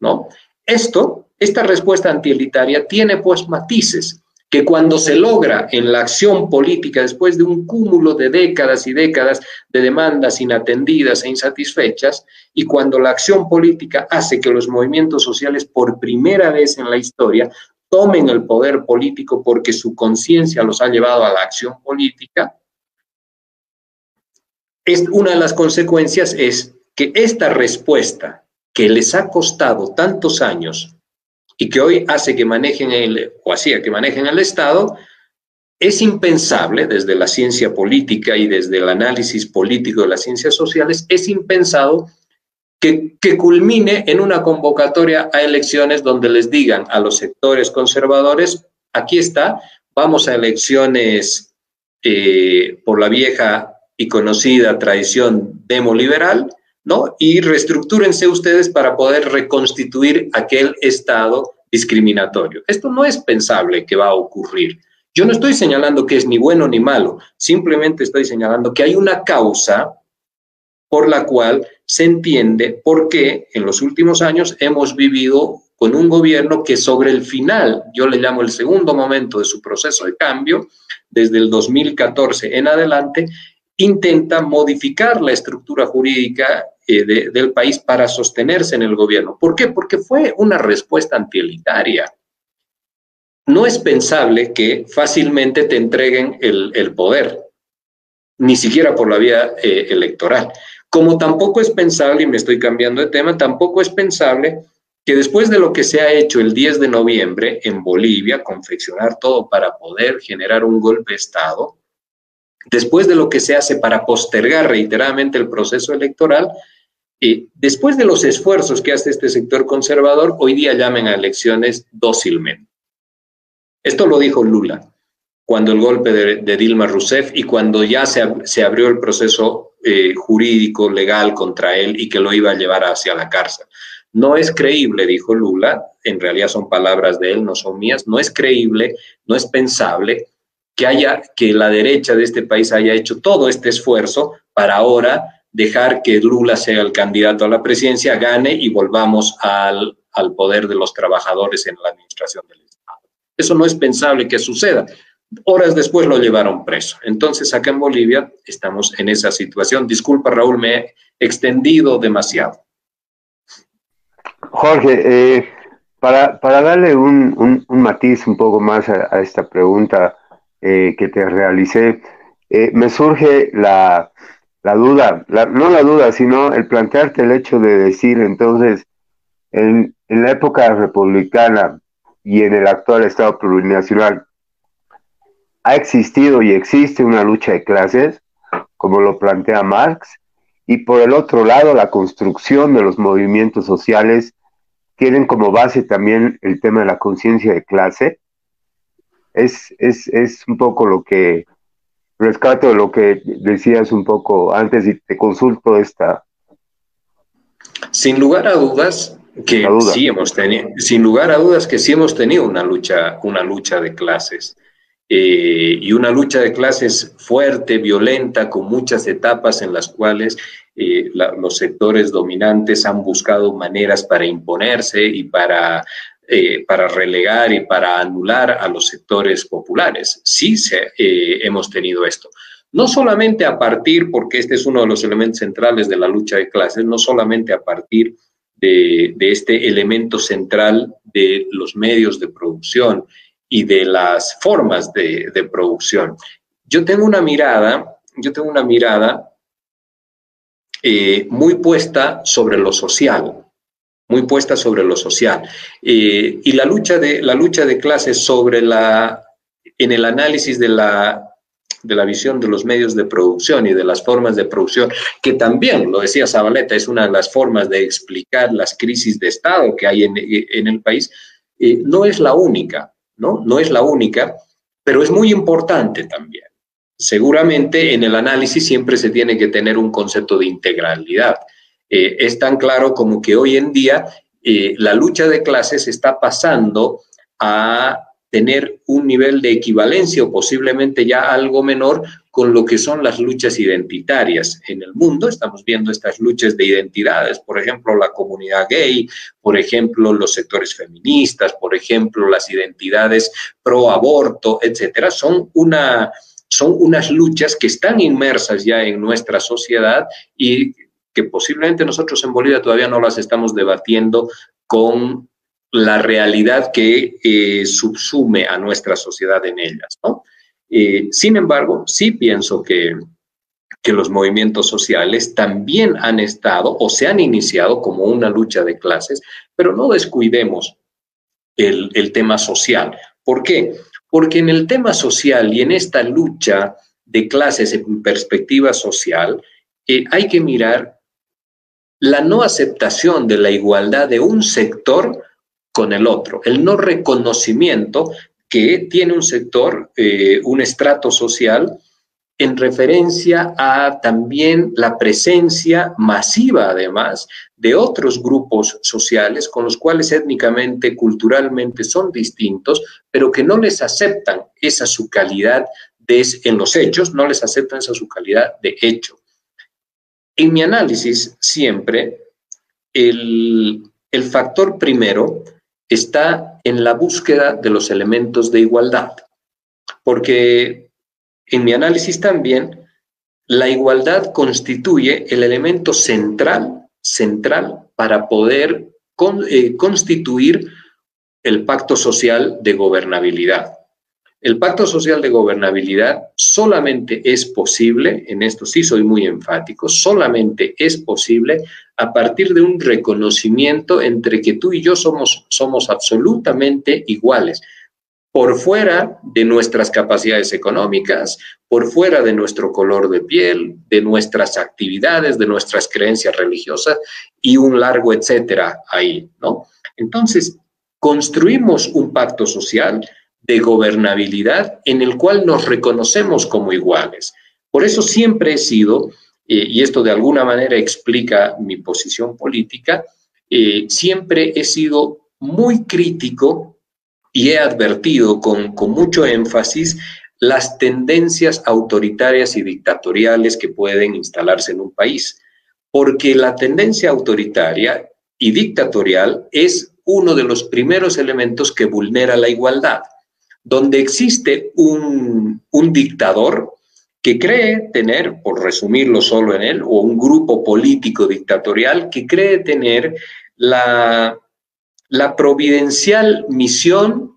¿no? Esto, esta respuesta antielitaria tiene pues matices que cuando se logra en la acción política, después de un cúmulo de décadas y décadas de demandas inatendidas e insatisfechas, y cuando la acción política hace que los movimientos sociales por primera vez en la historia tomen el poder político porque su conciencia los ha llevado a la acción política, es, una de las consecuencias es que esta respuesta que les ha costado tantos años y que hoy hace que manejen el, o hacía que manejen el Estado, es impensable desde la ciencia política y desde el análisis político de las ciencias sociales, es impensado que, que, culmine en una convocatoria a elecciones donde les digan a los sectores conservadores, aquí está, vamos a elecciones eh, por la vieja y conocida tradición demoliberal, ¿no? Y reestructúrense ustedes para poder reconstituir aquel Estado discriminatorio. Esto no es pensable que va a ocurrir. Yo no estoy señalando que es ni bueno ni malo, simplemente estoy señalando que hay una causa por la cual se entiende por qué en los últimos años hemos vivido con un gobierno que sobre el final, yo le llamo el segundo momento de su proceso de cambio, desde el 2014 en adelante, intenta modificar la estructura jurídica eh, del país para sostenerse en el gobierno. ¿Por qué? Porque fue una respuesta antielitaria. No es pensable que fácilmente te entreguen el, poder, ni siquiera por la vía eh, electoral. Como tampoco es pensable, y me estoy cambiando de tema, tampoco es pensable que después de lo que se ha hecho el 10 de noviembre en Bolivia, confeccionar todo para poder generar un golpe de Estado, después de lo que se hace para postergar reiteradamente el proceso electoral, y después de los esfuerzos que hace este sector conservador, hoy día llamen a elecciones dócilmente. Esto lo dijo Lula cuando el golpe de, Dilma Rousseff y cuando ya se, abrió el proceso eh, jurídico, legal contra él y que lo iba a llevar hacia la cárcel. No es creíble, dijo Lula, en realidad son palabras de él, no son mías, no es creíble, no es pensable que, haya, que la derecha de este país haya hecho todo este esfuerzo para ahora dejar que Lula sea el candidato a la presidencia, gane y volvamos al, al poder de los trabajadores en la administración del Estado. Eso no es pensable que suceda. Horas después lo llevaron preso. Entonces, acá en Bolivia estamos en esa situación. Disculpa, Raúl, me he extendido demasiado. Jorge, eh, para, darle un, matiz un poco más a, esta pregunta eh, que te realicé, eh, me surge la, duda, no la duda, sino el plantearte el hecho de decir entonces, en, en la época republicana y en el actual Estado plurinacional, ha existido y existe una lucha de clases, como lo plantea Marx, y por el otro lado, la construcción de los movimientos sociales tienen como base también el tema de la conciencia de clase. Es, es, es, un poco lo que rescato lo que decías un poco antes y te consulto esta. Sin lugar a dudas que sí hemos tenido, sin lugar a dudas que sí hemos tenido una lucha, una lucha de clases. Eh, y una lucha de clases fuerte, violenta, con muchas etapas en las cuales eh, los sectores dominantes han buscado maneras para imponerse y para, eh, para relegar y para anular a los sectores populares. Sí se, hemos tenido esto. No solamente a partir, porque este es uno de los elementos centrales de la lucha de clases, no solamente a partir de, de este elemento central de los medios de producción, y de las formas de, producción. Yo tengo una mirada, yo tengo una mirada eh, muy puesta sobre lo social, muy puesta sobre lo social. Y la lucha, de, la lucha de clases sobre la, en el análisis de la, de la visión de los medios de producción y de las formas de producción, que también, lo decía Zabaleta, es una de las formas de explicar las crisis de Estado que hay en, el país, eh, no es la única. ¿no? No es la única, pero es muy importante también. Seguramente en el análisis siempre se tiene que tener un concepto de integralidad. Eh, es tan claro como que hoy en día eh, la lucha de clases está pasando a tener un nivel de equivalencia o posiblemente ya algo menor con lo que son las luchas identitarias en el mundo. Estamos viendo estas luchas de identidades, por ejemplo, la comunidad gay, por ejemplo, los sectores feministas, por ejemplo, las identidades pro aborto, etcétera. Son una son unas luchas que están inmersas ya en nuestra sociedad y que posiblemente nosotros en Bolivia todavía no las estamos debatiendo con la realidad que eh, subsume a nuestra sociedad en ellas. Eh, sin embargo, sí pienso que, que los movimientos sociales también han estado o se han iniciado como una lucha de clases, pero no descuidemos el, el tema social. ¿Por qué? Porque en el tema social y en esta lucha de clases en perspectiva social, eh, hay que mirar la no aceptación de la igualdad de un sector con el otro, el no reconocimiento que tiene un sector, eh, un estrato social, en referencia a también la presencia masiva, además, de otros grupos sociales con los cuales étnicamente, culturalmente son distintos, pero que no les aceptan esa su calidad de, en los hechos, no les aceptan esa su calidad de hecho. En mi análisis, siempre, el, el factor primero está en la búsqueda de los elementos de igualdad, porque en mi análisis también la igualdad constituye el elemento central, central para poder eh, constituir el pacto social de gobernabilidad. El pacto social de gobernabilidad solamente es posible, en esto sí soy muy enfático, solamente es posible a partir de un reconocimiento entre que tú y yo somos, somos absolutamente iguales, por fuera de nuestras capacidades económicas, por fuera de nuestro color de piel, de nuestras actividades, de nuestras creencias religiosas y un largo etcétera ahí, ¿no? Entonces, construimos un pacto social de gobernabilidad en el cual nos reconocemos como iguales. Por eso siempre he sido, eh, y esto de alguna manera explica mi posición política, eh, siempre he sido muy crítico y he advertido con, con mucho énfasis las tendencias autoritarias y dictatoriales que pueden instalarse en un país. Porque la tendencia autoritaria y dictatorial es uno de los primeros elementos que vulnera la igualdad. Donde existe un, un dictador, que cree tener, por resumirlo solo en él, o un grupo político dictatorial que cree tener la, la providencial misión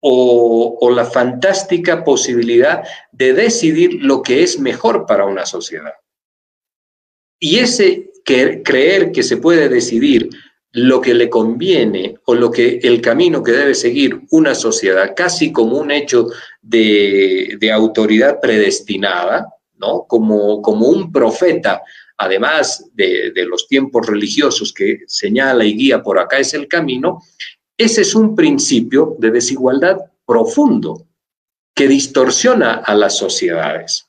o, la fantástica posibilidad de decidir lo que es mejor para una sociedad. Y ese creer que se puede decidir lo que le conviene o lo que el camino que debe seguir una sociedad, casi como un hecho de, autoridad predestinada, ¿no? Como, como un profeta, además de, de los tiempos religiosos que señala y guía por acá es el camino, ese es un principio de desigualdad profundo que distorsiona a las sociedades.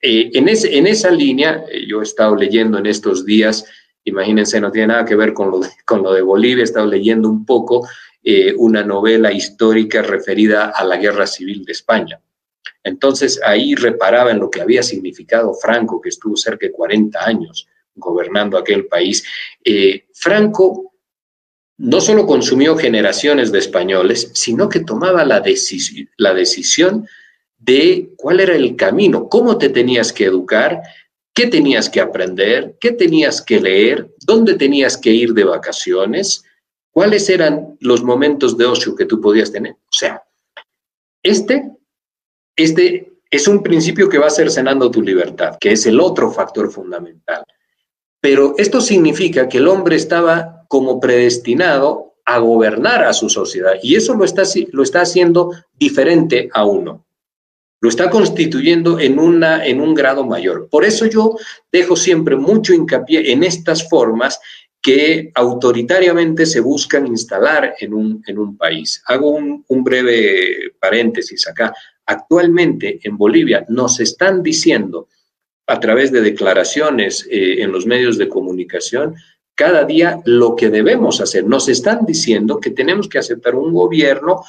Eh, en, en, esa línea, eh, yo he estado leyendo en estos días Imagínense, no tiene nada que ver con lo de, Bolivia, he estado leyendo un poco eh, una novela histórica referida a la guerra civil de España. Entonces ahí reparaba en lo que había significado Franco, que estuvo cerca de 40 años gobernando aquel país. Eh, Franco no solo consumió generaciones de españoles, sino que tomaba la decisión de cuál era el camino, cómo te tenías que educar, qué tenías que aprender, qué tenías que leer, dónde tenías que ir de vacaciones, cuáles eran los momentos de ocio que tú podías tener. O sea, este, este es un principio que va cercenando tu libertad, que es el otro factor fundamental. Pero esto significa que el hombre estaba como predestinado a gobernar a su sociedad y eso lo está, lo está haciendo diferente a uno lo está constituyendo en, una, en un grado mayor. Por eso yo dejo siempre mucho hincapié en estas formas que autoritariamente se buscan instalar en un, en un país. Hago un, breve paréntesis acá. Actualmente en Bolivia nos están diciendo a través de declaraciones eh, en los medios de comunicación cada día lo que debemos hacer. Nos están diciendo que tenemos que aceptar un gobierno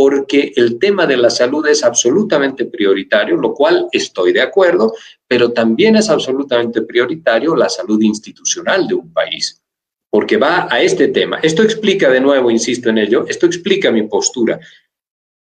porque el tema de la salud es absolutamente prioritario, lo cual estoy de acuerdo, pero también es absolutamente prioritario la salud institucional de un país, porque va a este tema. Esto explica, de nuevo, insisto en ello, esto explica mi postura.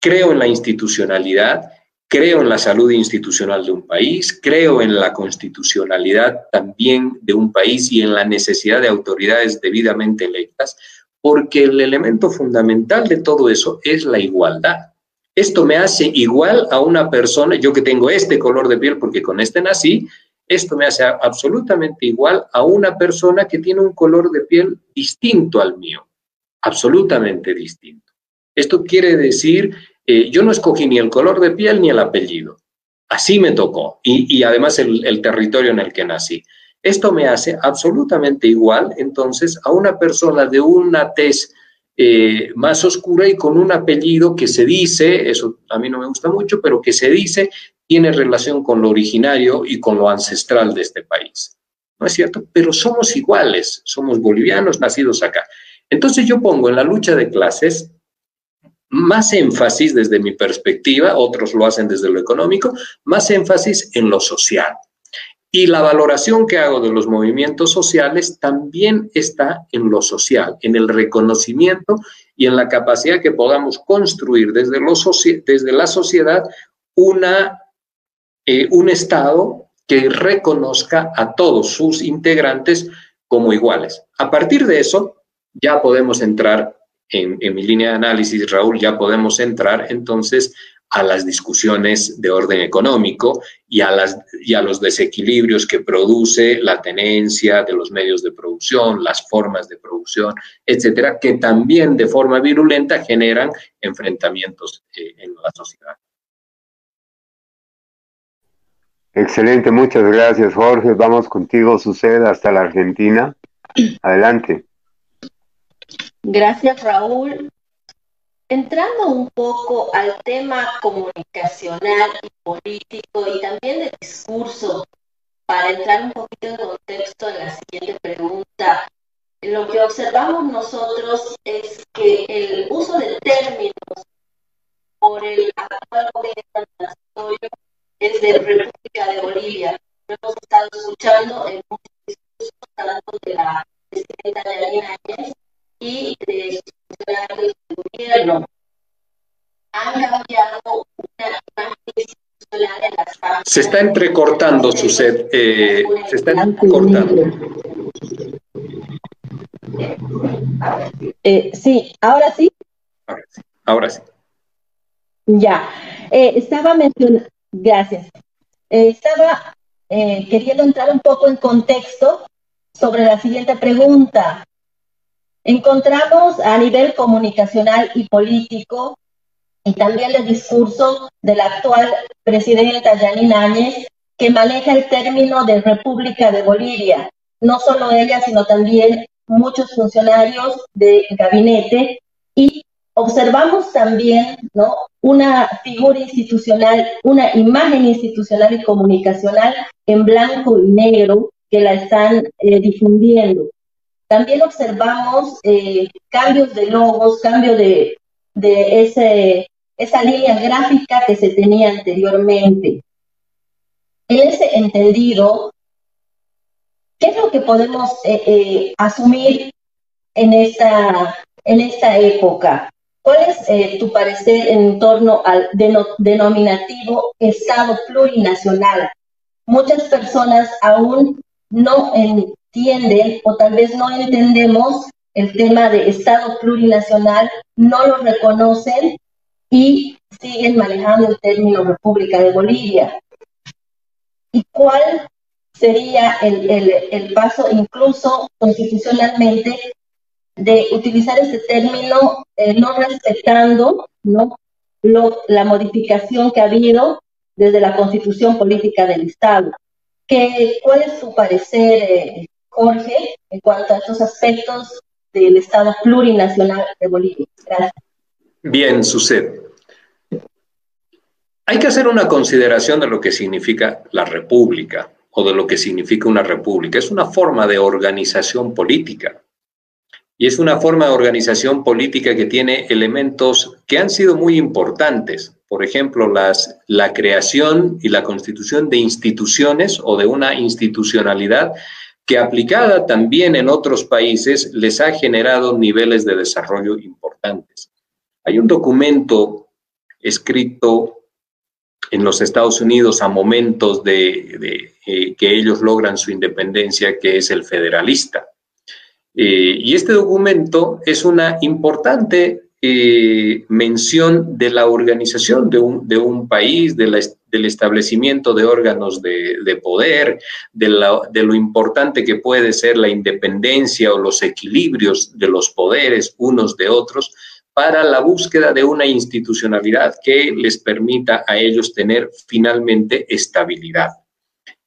Creo en la institucionalidad, creo en la salud institucional de un país, creo en la constitucionalidad también de un país y en la necesidad de autoridades debidamente electas, porque el elemento fundamental de todo eso es la igualdad. Esto me hace igual a una persona, yo que tengo este color de piel porque con este nací, esto me hace absolutamente igual a una persona que tiene un color de piel distinto al mío, absolutamente distinto. Esto quiere decir, eh, yo no escogí ni el color de piel ni el apellido, así me tocó, y, además el territorio en el que nací. Esto me hace absolutamente igual entonces a una persona de una tez eh, más oscura y con un apellido que se dice, eso a mí no me gusta mucho, pero que se dice tiene relación con lo originario y con lo ancestral de este país. ¿No es cierto? Pero somos iguales, somos bolivianos nacidos acá. Entonces yo pongo en la lucha de clases más énfasis desde mi perspectiva, otros lo hacen desde lo económico, más énfasis en lo social. Y la valoración que hago de los movimientos sociales también está en lo social, en el reconocimiento y en la capacidad que podamos construir desde, desde la sociedad una, eh, un Estado que reconozca a todos sus integrantes como iguales. A partir de eso, ya podemos entrar en, en mi línea de análisis, Raúl, ya podemos entrar entonces a las discusiones de orden económico y a, las, y a los desequilibrios que produce la tenencia de los medios de producción, las formas de producción, etcétera, que también de forma virulenta generan enfrentamientos eh, en la sociedad. Excelente, muchas gracias Jorge. Vamos contigo, sucede hasta la Argentina. Adelante. Gracias Raúl. Entrando un poco al tema comunicacional y político y también de discurso, para entrar un poquito en contexto en la siguiente pregunta, lo que observamos nosotros es que el uso de términos por el actual gobierno es de República de Bolivia. Lo hemos estado escuchando en muchos discursos, tanto de la presidenta de Áñez y de funcionarios del gobierno. Han cambiado una imagen institucional en las familias. Se está entrecortando, su set, eh, se está entrecortando. Eh, sí, ahora sí. Ahora sí. Ahora sí. Ya, eh, estaba mencionando, gracias, eh, estaba eh, queriendo entrar un poco en contexto sobre la siguiente pregunta. Encontramos a nivel comunicacional y político y también el discurso de la actual presidenta Janine Áñez que maneja el término de República de Bolivia. No solo ella, sino también muchos funcionarios de gabinete y observamos también ¿no? una figura institucional, una imagen institucional y comunicacional en blanco y negro que la están eh, difundiendo. También observamos eh, cambios de logos, cambio de, de ese, esa línea gráfica que se tenía anteriormente. En ese entendido, ¿qué es lo que podemos eh, asumir en esta, en esta época? ¿Cuál es eh, tu parecer en torno al denominativo Estado plurinacional? Muchas personas aún no entienden o tal vez no entendemos el tema de Estado plurinacional, no lo reconocen y siguen manejando el término República de Bolivia. ¿Y cuál sería el, el paso incluso constitucionalmente de utilizar este término eh, no respetando ¿no? la modificación que ha habido desde la constitución política del Estado. ¿Qué, ¿Cuál es su parecer, eh, Jorge, en cuanto a estos aspectos del Estado plurinacional de Bolivia? Gracias. Bien, sucede. Hay que hacer una consideración de lo que significa la república o de lo que significa una república. Es una forma de organización política y es una forma de organización política que tiene elementos que han sido muy importantes. Por ejemplo, las, la creación y la constitución de instituciones o de una institucionalidad que aplicada también en otros países les ha generado niveles de desarrollo importantes. Hay un documento escrito en los Estados Unidos a momentos de, eh, que ellos logran su independencia, que es el federalista. Eh, y este documento es una importante eh, mención de la organización de un, de un país, de del establecimiento de órganos de, de poder, de, de, lo importante que puede ser la independencia o los equilibrios de los poderes unos de otros para la búsqueda de una institucionalidad que les permita a ellos tener finalmente estabilidad.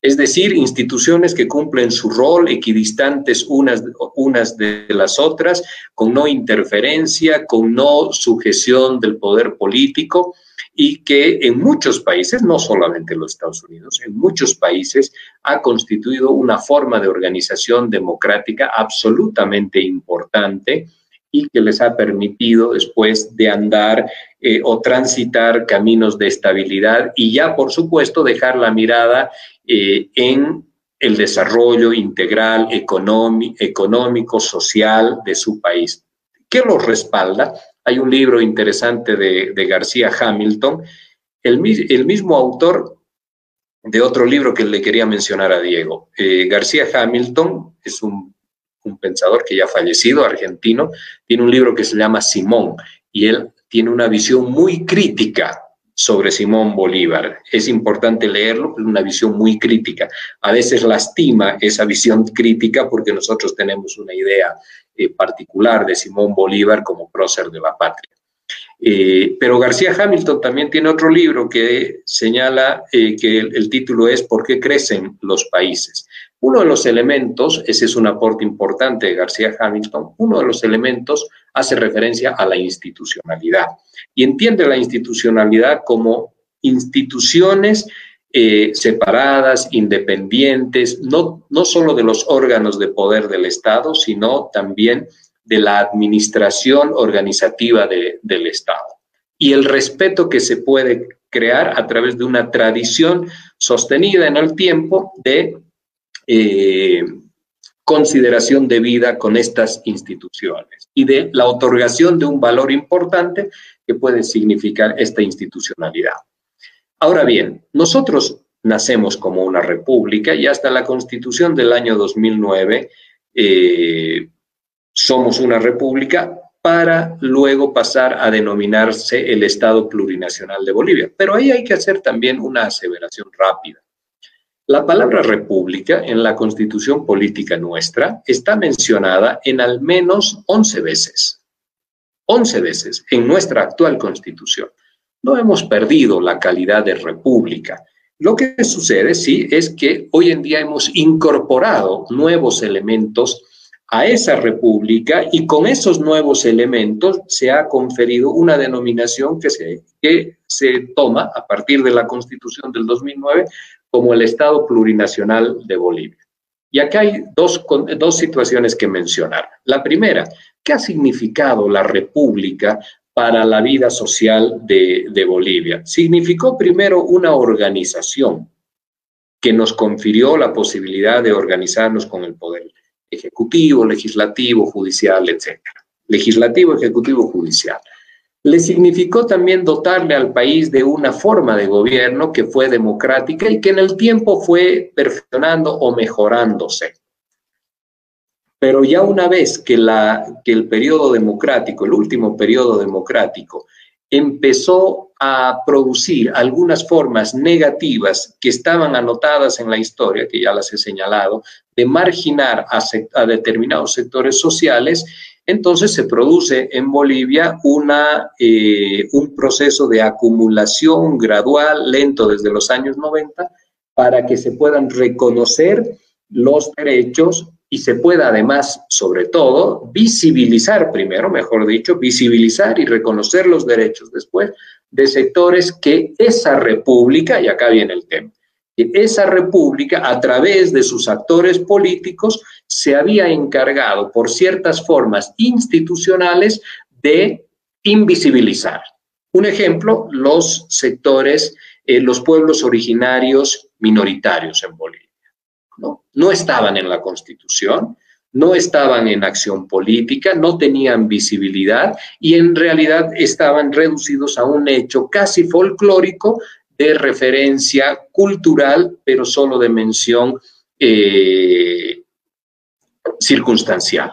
Es decir, instituciones que cumplen su rol equidistantes unas, unas de las otras, con no interferencia, con no sujeción del poder político y que en muchos países, no solamente en los Estados Unidos, en muchos países ha constituido una forma de organización democrática absolutamente importante y que les ha permitido después de andar eh, o transitar caminos de estabilidad y ya, por supuesto, dejar la mirada eh, en el desarrollo integral económico, social de su país. ¿Qué lo respalda? Hay un libro interesante de, García Hamilton, el, mismo autor de otro libro que le quería mencionar a Diego. Eh, García Hamilton es un, un, pensador que ya ha fallecido, argentino, tiene un libro que se llama Simón y él tiene una visión muy crítica sobre Simón Bolívar. Es importante leerlo, es una visión muy crítica. A veces lastima esa visión crítica porque nosotros tenemos una idea eh, particular de Simón Bolívar como prócer de la patria. Eh, pero García Hamilton también tiene otro libro que señala eh, que el, título es ¿Por qué crecen los países? Uno de los elementos, ese es un aporte importante de García Hamilton, uno de los elementos hace referencia a la institucionalidad y entiende la institucionalidad como instituciones eh, separadas, independientes, no, no solo de los órganos de poder del Estado, sino también de la administración organizativa del Estado. y el respeto que se puede crear a través de una tradición sostenida en el tiempo de eh, consideración de vida con estas instituciones y de la otorgación de un valor importante que puede significar esta institucionalidad. Ahora bien, nosotros nacemos como una república y hasta la constitución del año 2009 eh, somos una república para luego pasar a denominarse el Estado Plurinacional de Bolivia. Pero ahí hay que hacer también una aseveración rápida. La palabra república en la constitución política nuestra está mencionada en al menos 11 veces. 11 veces en nuestra actual constitución. No hemos perdido la calidad de república. Lo que sucede, sí, es que hoy en día hemos incorporado nuevos elementos a esa república y con esos nuevos elementos se ha conferido una denominación que se, que se toma a partir de la constitución del 2009 como el Estado Plurinacional de Bolivia. Y acá hay dos, dos situaciones que mencionar. La primera, ¿qué ha significado la república para la vida social de, de Bolivia? Significó primero una organización que nos confirió la posibilidad de organizarnos con el poder ejecutivo, legislativo, judicial, etc. Legislativo, ejecutivo, judicial. Le significó también dotarle al país de una forma de gobierno que fue democrática y que en el tiempo fue perfeccionando o mejorándose. Pero ya una vez que, la, que el periodo democrático, el último periodo democrático, empezó a producir algunas formas negativas que estaban anotadas en la historia, que ya las he señalado, de marginar a, determinados sectores sociales, entonces se produce en Bolivia una, eh, un proceso de acumulación gradual, lento desde los años 90, para que se puedan reconocer los derechos y se pueda además, sobre todo, visibilizar primero, mejor dicho, visibilizar y reconocer los derechos después de sectores que esa república, y acá viene el tema, esa república, a través de sus actores políticos, se había encargado por ciertas formas institucionales de invisibilizar. Un ejemplo, los sectores, eh, los pueblos originarios minoritarios en Bolivia. ¿no? estaban en la Constitución, no estaban en acción política, no tenían visibilidad y en realidad estaban reducidos a un hecho casi folclórico de referencia cultural, pero solo de mención eh, circunstancial.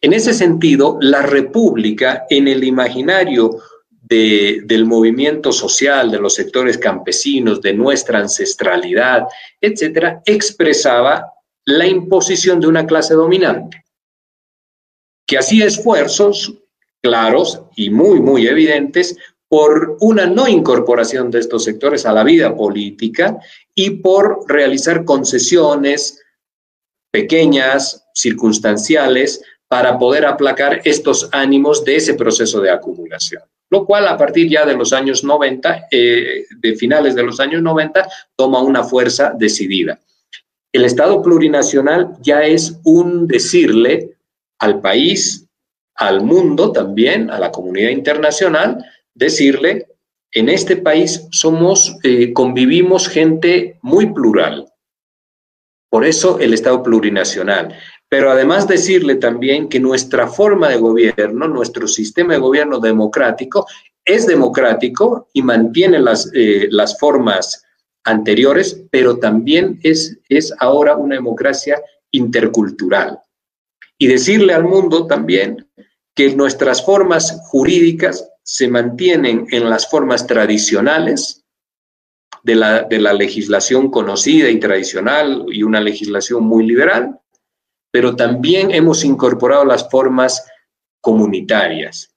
En ese sentido, la república en el imaginario del movimiento social, de los sectores campesinos, de nuestra ancestralidad, etcétera, expresaba la imposición de una clase dominante, que hacía esfuerzos claros y muy, muy evidentes por una no incorporación de estos sectores a la vida política y por realizar concesiones pequeñas, circunstanciales, para poder aplacar estos ánimos de ese proceso de acumulación lo cual a partir ya de los años 90, eh, de finales de los años 90, toma una fuerza decidida. El Estado plurinacional ya es un decirle al país, al mundo también, a la comunidad internacional, decirle, en este país somos, eh, convivimos gente muy plural. Por eso el Estado plurinacional pero además decirle también que nuestra forma de gobierno, nuestro sistema de gobierno democrático, es democrático y mantiene las, eh, las formas anteriores, pero también es, es ahora una democracia intercultural. Y decirle al mundo también que nuestras formas jurídicas se mantienen en las formas tradicionales de la, de la legislación conocida y tradicional y una legislación muy liberal, pero también hemos incorporado las formas comunitarias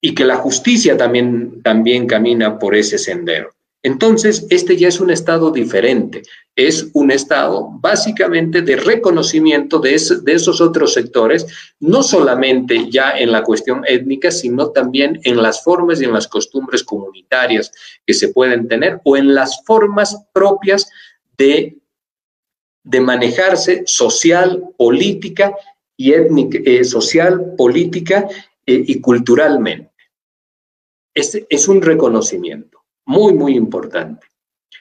y que la justicia también, también camina por ese sendero. Entonces, este ya es un estado diferente, es un estado básicamente de reconocimiento de, esos otros sectores, no solamente ya en la cuestión étnica, sino también en las formas y en las costumbres comunitarias que se pueden tener o en las formas propias de de manejarse social, política y étnica, eh, social, política eh, y culturalmente. es, un reconocimiento muy, muy importante.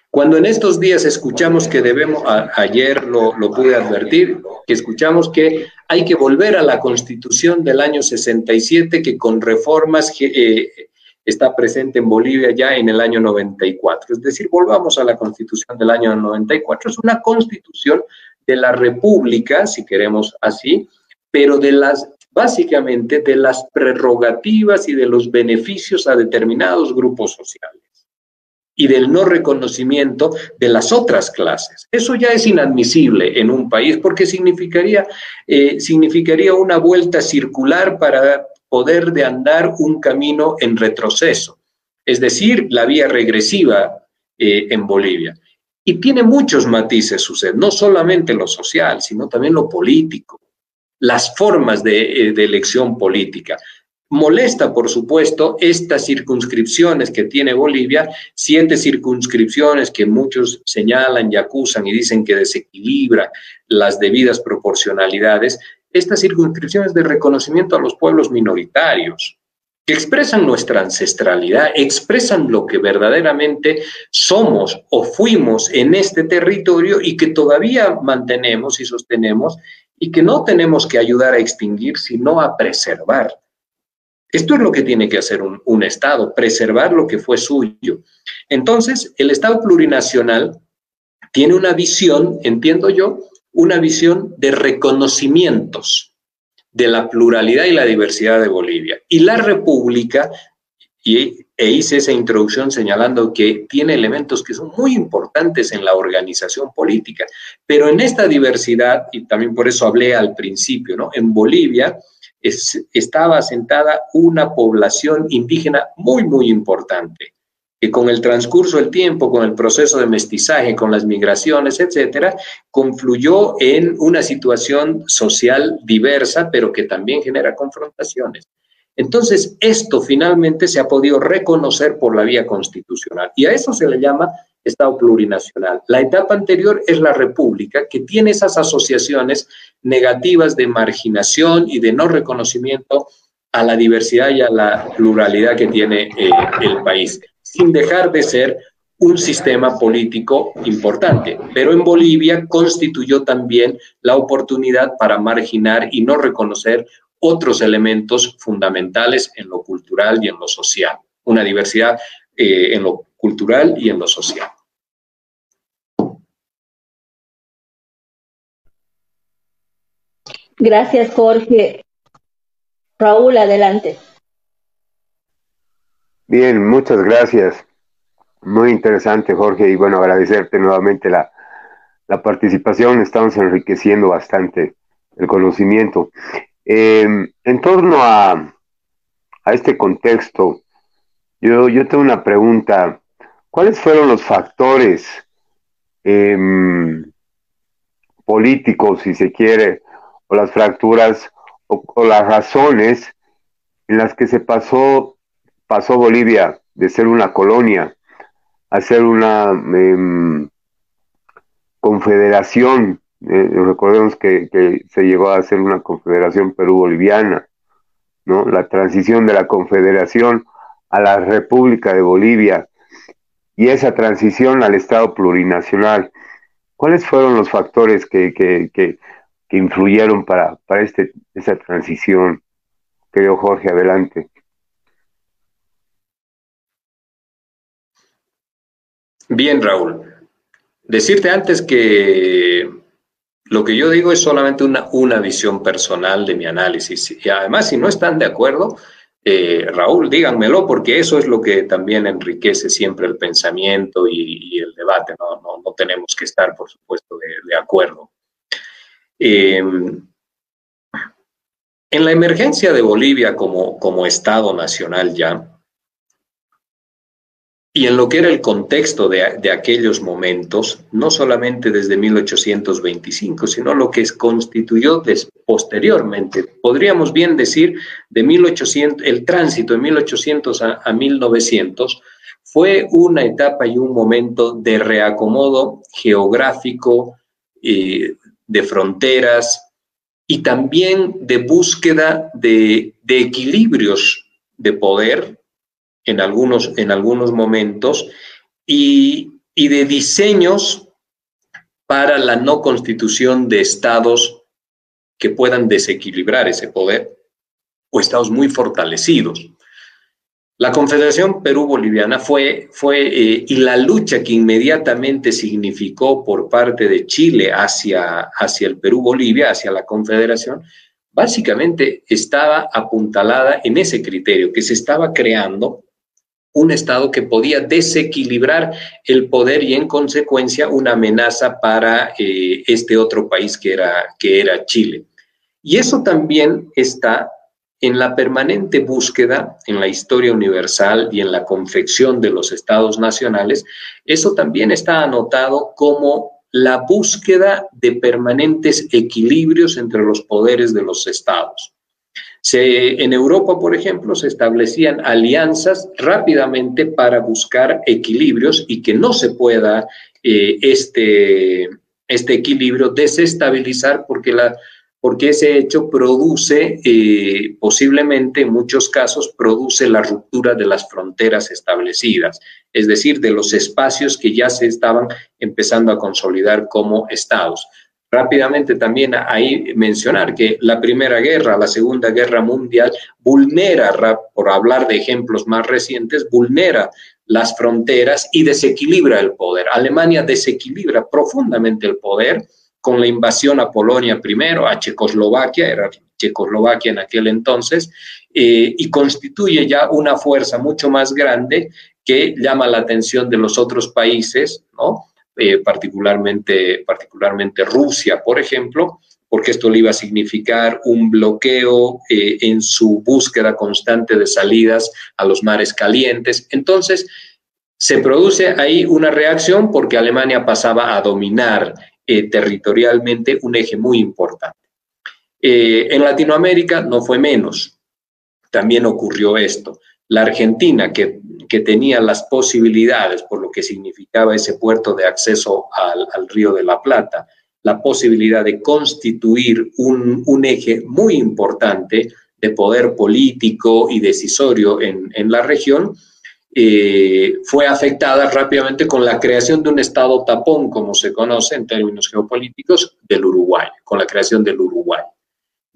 Cuando en estos días escuchamos que debemos, ayer lo, lo, pude advertir, que escuchamos que hay que volver a la constitución del año 67, que con reformas eh, está presente en Bolivia ya en el año 94. Es decir, volvamos a la constitución del año 94. Es una constitución de la república, si queremos así, pero de las básicamente de las prerrogativas y de los beneficios a determinados grupos sociales y del no reconocimiento de las otras clases. Eso ya es inadmisible en un país porque significaría, eh, significaría una vuelta circular para poder de andar un camino en retroceso, es decir, la vía regresiva eh, en Bolivia. Y tiene muchos matices, sucede, no solamente lo social, sino también lo político, las formas de, eh, de elección política. Molesta, por supuesto, estas circunscripciones que tiene Bolivia, siete circunscripciones que muchos señalan y acusan y dicen que desequilibran las debidas proporcionalidades, estas circunscripciones de reconocimiento a los pueblos minoritarios, que expresan nuestra ancestralidad, expresan lo que verdaderamente somos o fuimos en este territorio y que todavía mantenemos y sostenemos y que no tenemos que ayudar a extinguir, sino a preservar. Esto es lo que tiene que hacer un, Estado, preservar lo que fue suyo. Entonces, el Estado plurinacional tiene una visión, entiendo yo, una visión de reconocimientos de la pluralidad y la diversidad de Bolivia. Y la República, y, e hice esa introducción señalando que tiene elementos que son muy importantes en la organización política, pero en esta diversidad, y también por eso hablé al principio, ¿no? En Bolivia es, estaba asentada una población indígena muy, muy importante que con el transcurso del tiempo, con el proceso de mestizaje, con las migraciones, etcétera, confluyó en una situación social diversa, pero que también genera confrontaciones. Entonces, esto finalmente se ha podido reconocer por la vía constitucional y a eso se le llama Estado plurinacional. La etapa anterior es la República, que tiene esas asociaciones negativas de marginación y de no reconocimiento a la diversidad y a la pluralidad que tiene eh, el país sin dejar de ser un sistema político importante. Pero en Bolivia constituyó también la oportunidad para marginar y no reconocer otros elementos fundamentales en lo cultural y en lo social, una diversidad eh, en lo cultural y en lo social. Gracias, Jorge. Raúl, adelante. Bien, muchas gracias. Muy interesante, Jorge, y bueno, agradecerte nuevamente la, participación. Estamos enriqueciendo bastante el conocimiento. Em, en torno a, este contexto, yo, yo tengo una pregunta. ¿Cuáles fueron los factores em, políticos, si se quiere, o las fracturas, o las razones en las que se pasó Bolivia de ser una colonia a ser una em, confederación. Eh, recordemos que, se llegó a ser una confederación perú-boliviana, ¿no? La transición de la confederación a la República de Bolivia y esa transición al Estado plurinacional. ¿Cuáles fueron los factores que, que, que, influyeron para, para este, esa transición? Querido Jorge, adelante. Bien, Raúl. Decirte antes que lo que yo digo es solamente una, una visión personal de mi análisis. Y además, si no están de acuerdo, eh, Raúl, díganmelo, porque eso es lo que también enriquece siempre el pensamiento y, el debate. ¿no? Tenemos que estar, por supuesto, de, acuerdo. Em, en la emergencia de Bolivia como, como Estado nacional ya, y en lo que era el contexto de, aquellos momentos, no solamente desde 1825, sino lo que constituyó posteriormente, podríamos bien decir, de 1800, el tránsito de 1800 a, 1900, fue una etapa y un momento de reacomodo geográfico, eh, de fronteras y también de búsqueda de equilibrios de poder en algunos, en algunos momentos y, y de diseños para la no constitución de estados que puedan desequilibrar ese poder o estados muy fortalecidos. La Confederación Perú-Boliviana fue, fue eh, y la lucha que inmediatamente significó por parte de Chile hacia, hacia el Perú-Bolivia, hacia la Confederación, básicamente estaba apuntalada en ese criterio, que se estaba creando un Estado que podía desequilibrar el poder y en consecuencia una amenaza para eh, este otro país que era, que era Chile. Y eso también está en la permanente búsqueda en la historia universal y en la confección de los estados nacionales, eso también está anotado como la búsqueda de permanentes equilibrios entre los poderes de los estados. En Europa, por ejemplo, se establecían alianzas rápidamente para buscar equilibrios y que no se pueda eh, este, este equilibrio desestabilizar porque la, porque ese hecho produce, eh, posiblemente en muchos casos, produce la ruptura de las fronteras establecidas, es decir, de los espacios que ya se estaban empezando a consolidar como estados. Rápidamente también ahí mencionar que la Primera Guerra, la Segunda Guerra Mundial, vulnera, por hablar de ejemplos más recientes, vulnera las fronteras y desequilibra el poder. Alemania desequilibra profundamente el poder con la invasión a Polonia primero, a Checoslovaquia, era Checoslovaquia en aquel entonces, eh, y constituye ya una fuerza mucho más grande que llama la atención de los otros países, ¿no? Eh, particularmente, particularmente Rusia, por ejemplo, porque esto le iba a significar un bloqueo eh, en su búsqueda constante de salidas a los mares calientes. Entonces, se produce ahí una reacción porque Alemania pasaba a dominar eh, territorialmente un eje muy importante. En Latinoamérica no fue menos. También ocurrió esto. La Argentina, que, tenía las posibilidades, por lo que significaba ese puerto de acceso al, Río de la Plata, la posibilidad de constituir un, eje muy importante de poder político y decisorio en, en la región, eh, fue afectada rápidamente con la creación de un Estado tapón, como se conoce en términos geopolíticos, del Uruguay, con la creación del Uruguay,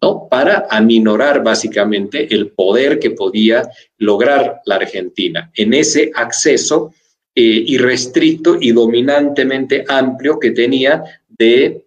¿no? Para aminorar básicamente el poder que podía lograr la Argentina en ese acceso eh, irrestricto y dominantemente amplio que tenía de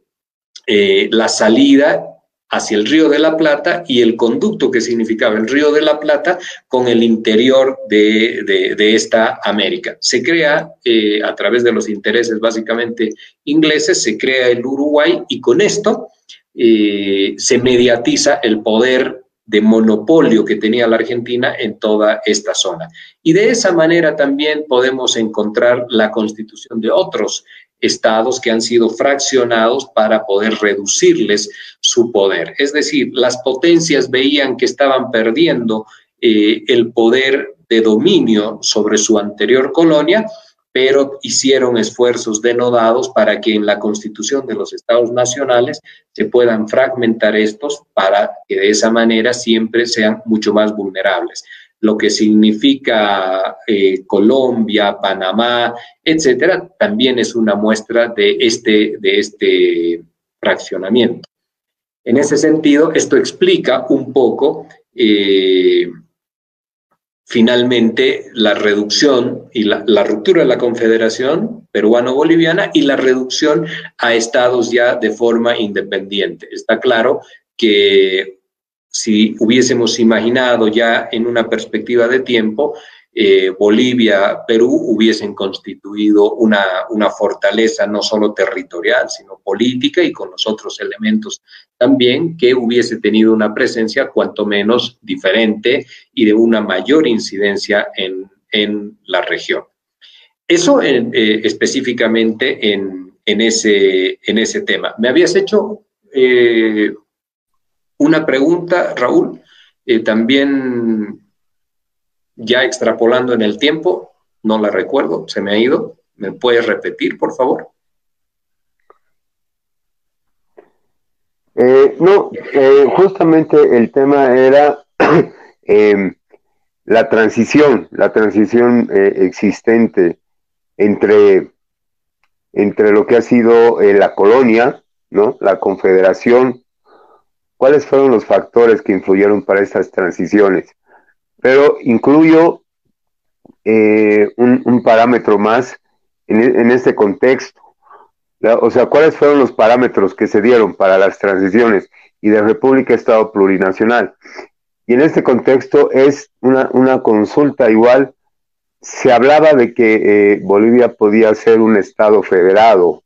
eh, la salida hacia el Río de la Plata y el conducto que significaba el Río de la Plata con el interior de, esta América. Se crea, eh, a través de los intereses básicamente ingleses, se crea el Uruguay y con esto eh, se mediatiza el poder de monopolio que tenía la Argentina en toda esta zona. Y de esa manera también podemos encontrar la constitución de otros estados que han sido fraccionados para poder reducirles su poder. Es decir, las potencias veían que estaban perdiendo eh, el poder de dominio sobre su anterior colonia, pero hicieron esfuerzos denodados para que en la constitución de los estados nacionales se puedan fragmentar estos para que de esa manera siempre sean mucho más vulnerables lo que significa eh, Colombia, Panamá, etcétera, también es una muestra de este, de este fraccionamiento. En ese sentido, esto explica un poco eh, finalmente la reducción y la, ruptura de la Confederación peruano-boliviana y la reducción a estados ya de forma independiente. Está claro que si hubiésemos imaginado ya en una perspectiva de tiempo, eh, Bolivia, Perú hubiesen constituido una, fortaleza no solo territorial, sino política y con los otros elementos también que hubiese tenido una presencia cuanto menos diferente y de una mayor incidencia en, la región. Eso eh, específicamente en, ese, en ese tema. Me habías hecho eh, una pregunta, Raúl, también ya extrapolando en el tiempo, no la recuerdo, se me ha ido. ¿Me puedes repetir, por favor? Eh, no, eh, justamente el tema era em, la transición, la transición eh, existente entre, entre lo que ha sido eh, la colonia, ¿no? La confederación, cuáles fueron los factores que influyeron para estas transiciones. Pero incluyo eh, un, parámetro más en, este contexto. o sea, cuáles fueron los parámetros que se dieron para las transiciones y de República Estado Plurinacional. Y en este contexto es una, una consulta igual, se hablaba de que eh, Bolivia podía ser un Estado federado,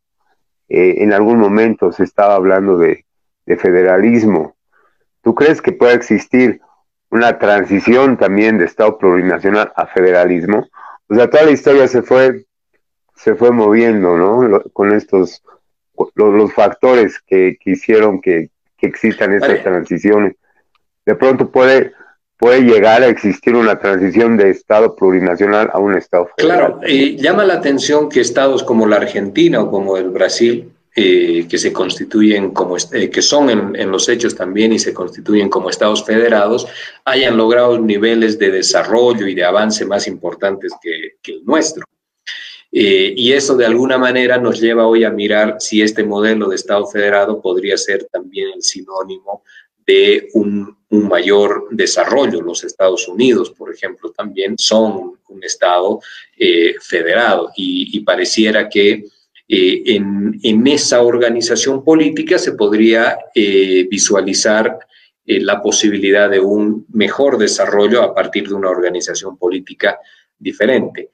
eh, en algún momento se estaba hablando de, de federalismo. ¿Tú crees que puede existir una transición también de Estado plurinacional a federalismo? O sea, toda la historia se fue, se fue moviendo, ¿no? Con estos, los, factores que, que hicieron que, que existan estas transiciones. De pronto puede, puede llegar a existir una transición de Estado plurinacional a un Estado federal. Claro, eh, llama la atención que estados como la Argentina o como el Brasil, eh, que se constituyen como, eh, que son en, los hechos también y se constituyen como estados federados, hayan logrado niveles de desarrollo y de avance más importantes que, que el nuestro. Eh, y eso de alguna manera nos lleva hoy a mirar si este modelo de Estado federado podría ser también el sinónimo de un, mayor desarrollo. Los Estados Unidos, por ejemplo, también son un Estado eh, federado y, pareciera que eh, en, esa organización política se podría visualizar la posibilidad de un mejor desarrollo a partir de una organización política diferente.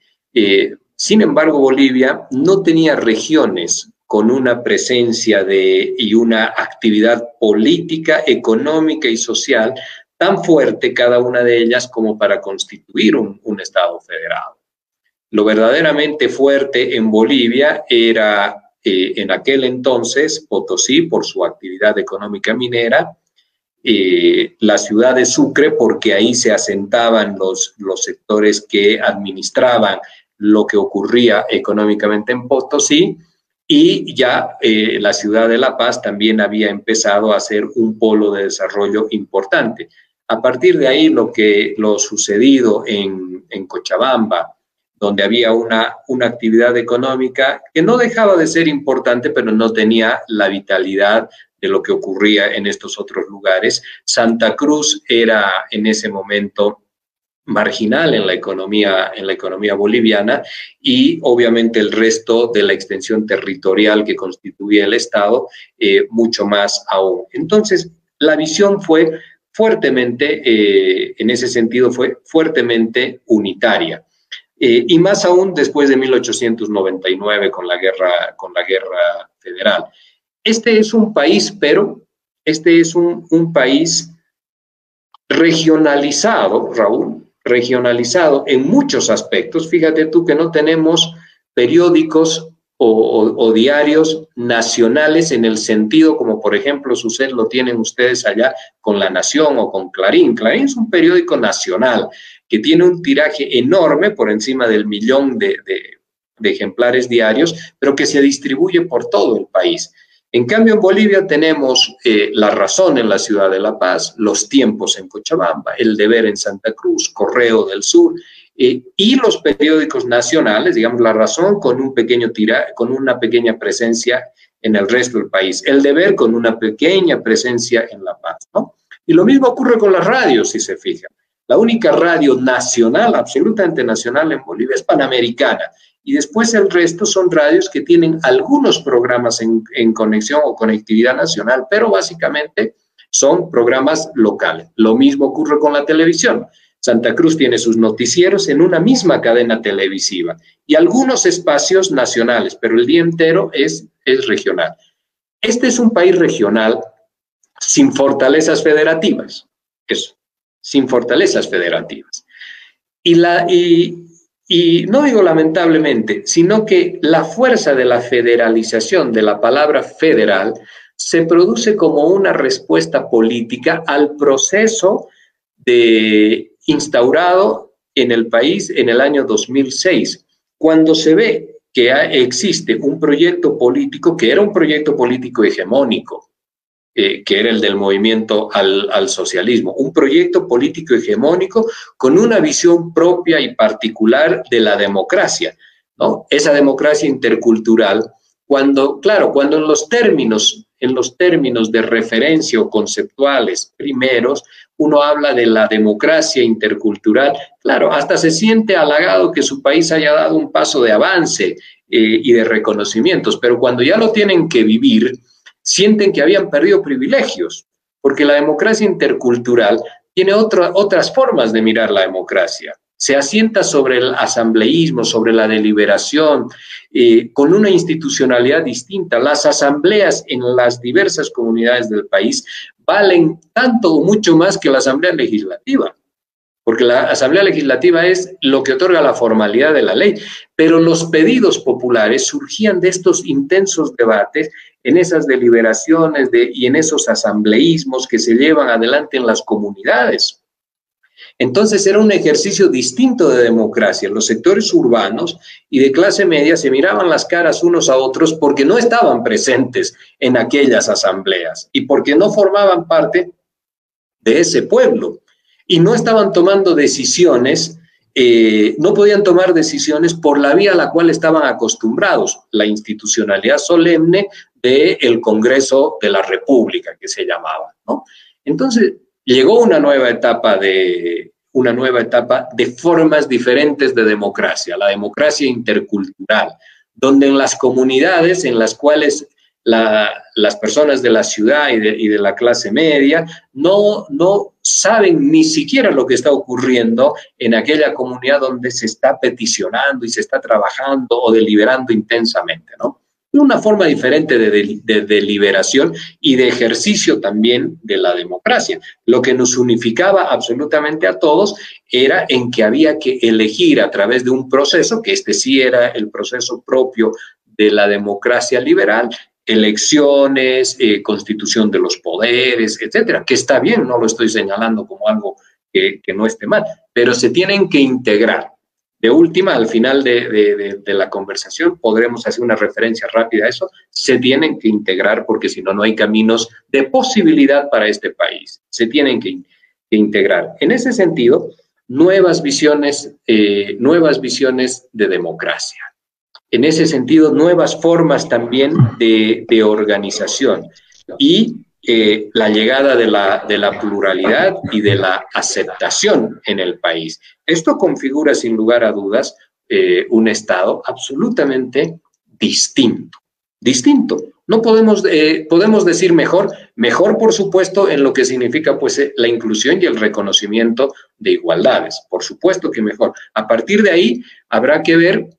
Sin embargo, Bolivia no tenía regiones con una presencia de, y una actividad política, económica y social tan fuerte cada una de ellas como para constituir un, Estado federado. Lo verdaderamente fuerte en Bolivia era eh, en aquel entonces Potosí por su actividad económica minera, eh, la ciudad de Sucre porque ahí se asentaban los, los sectores que administraban lo que ocurría económicamente en Potosí y ya eh, la ciudad de La Paz también había empezado a ser un polo de desarrollo importante. A partir de ahí, lo que lo sucedido en, en Cochabamba, donde había una, una actividad económica que no dejaba de ser importante, pero no tenía la vitalidad de lo que ocurría en estos otros lugares. Santa Cruz era en ese momento marginal en la economía, en la economía boliviana y obviamente el resto de la extensión territorial que constituye el Estado, eh, mucho más aún. Entonces, la visión fue fuertemente, eh, en ese sentido, fue fuertemente unitaria. Eh, y más aún después de 1899 con la guerra, con la guerra federal. Este es un país, pero este es un, un país regionalizado, Raúl, regionalizado en muchos aspectos. Fíjate tú que no tenemos periódicos o, diarios nacionales en el sentido como por ejemplo sucede, lo tienen ustedes allá con La Nación o con Clarín. Clarín es un periódico nacional que tiene un tiraje enorme por encima del millón de ejemplares diarios, pero que se distribuye por todo el país. En cambio, en Bolivia tenemos eh, La Razón en la ciudad de La Paz, Los Tiempos en Cochabamba, El Deber en Santa Cruz, Correo del Sur, eh, y los periódicos nacionales, digamos, La Razón con, un pequeño tira, con una pequeña presencia en el resto del país, El Deber con una pequeña presencia en La Paz, ¿no? Y lo mismo ocurre con las radios, si se fijan. La única radio nacional, absolutamente nacional en Bolivia es Panamericana y después el resto son radios que tienen algunos programas en, conexión o conectividad nacional, pero básicamente son programas locales. Lo mismo ocurre con la televisión. Santa Cruz tiene sus noticieros en una misma cadena televisiva y algunos espacios nacionales, pero el día entero es, es regional. Este es un país regional sin fortalezas federativas, eso, sin fortalezas federativas. Y, no digo lamentablemente, sino que la fuerza de la federalización de la palabra federal se produce como una respuesta política al proceso de instaurado en el país en el año 2006, cuando se ve que existe un proyecto político que era un proyecto político hegemónico, que era el del movimiento al, socialismo, un proyecto político hegemónico con una visión propia y particular de la democracia, ¿no? Esa democracia intercultural, cuando, claro, cuando en los términos, en los términos de referencia o conceptuales primeros, uno habla de la democracia intercultural, claro, hasta se siente halagado que su país haya dado un paso de avance eh, y de reconocimientos, pero cuando ya lo tienen que vivir, sienten que habían perdido privilegios, porque la democracia intercultural tiene otras formas de mirar la democracia. Se asienta sobre el asambleísmo, sobre la deliberación, eh, con una institucionalidad distinta. Las asambleas en las diversas comunidades del país valen tanto o mucho más que la asamblea legislativa porque la Asamblea Legislativa es lo que otorga la formalidad de la ley, pero los pedidos populares surgían de estos intensos debates en esas deliberaciones y en esos asambleísmos que se llevan adelante en las comunidades. Entonces era un ejercicio distinto de democracia. Los sectores urbanos y de clase media se miraban las caras unos a otros porque no estaban presentes en aquellas asambleas y porque no formaban parte de ese pueblo y no estaban tomando decisiones, eh, no podían tomar decisiones por la vía a la cual estaban acostumbrados, la institucionalidad solemne del Congreso de la República, que se llamaba. Entonces, llegó una nueva etapa de una nueva etapa de formas diferentes de democracia, la democracia intercultural, donde en las comunidades en las cuales las personas de la ciudad y de, la clase media no, no saben ni siquiera lo que está ocurriendo en aquella comunidad donde se está peticionando y se está trabajando o deliberando intensamente, ¿no? Una forma diferente de, de, deliberación y de ejercicio también de la democracia. Lo que nos unificaba absolutamente a todos era en que había que elegir a través de un proceso, que este sí era el proceso propio de la democracia liberal, elecciones, eh, constitución de los poderes, etcétera, que está bien, no lo estoy señalando como algo que, no esté mal, pero se tienen que integrar. De última, al final de, la conversación, podremos hacer una referencia rápida a eso, se tienen que integrar porque si no, no hay caminos de posibilidad para este país. Se tienen que, integrar. En ese sentido, nuevas visiones, eh, nuevas visiones de democracia en ese sentido, nuevas formas también de, organización y eh, la llegada de la, de la pluralidad y de la aceptación en el país. Esto configura, sin lugar a dudas, eh, un Estado absolutamente distinto. Distinto. No podemos, eh, podemos decir mejor, mejor por supuesto en lo que significa pues la inclusión y el reconocimiento de igualdades, por supuesto que mejor. A partir de ahí habrá que ver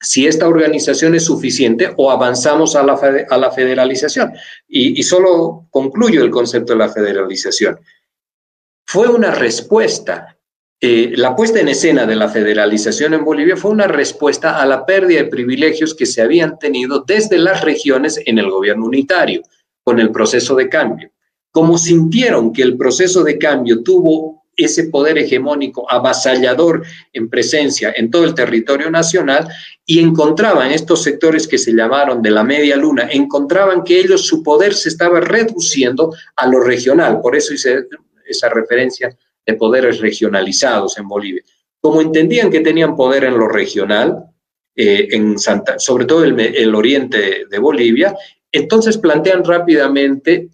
si esta organización es suficiente o avanzamos a la, a la federalización. Y, solo concluyo el concepto de la federalización. Fue una respuesta, eh, la puesta en escena de la federalización en Bolivia fue una respuesta a la pérdida de privilegios que se habían tenido desde las regiones en el gobierno unitario, con el proceso de cambio. Como sintieron que el proceso de cambio tuvo ese poder hegemónico avasallador en presencia en todo el territorio nacional y encontraban estos sectores que se llamaron de la media luna, encontraban que ellos su poder se estaba reduciendo a lo regional, por eso hice esa referencia de poderes regionalizados en Bolivia. Como entendían que tenían poder en lo regional, eh, en Santa, sobre todo el, el oriente de Bolivia, entonces plantean rápidamente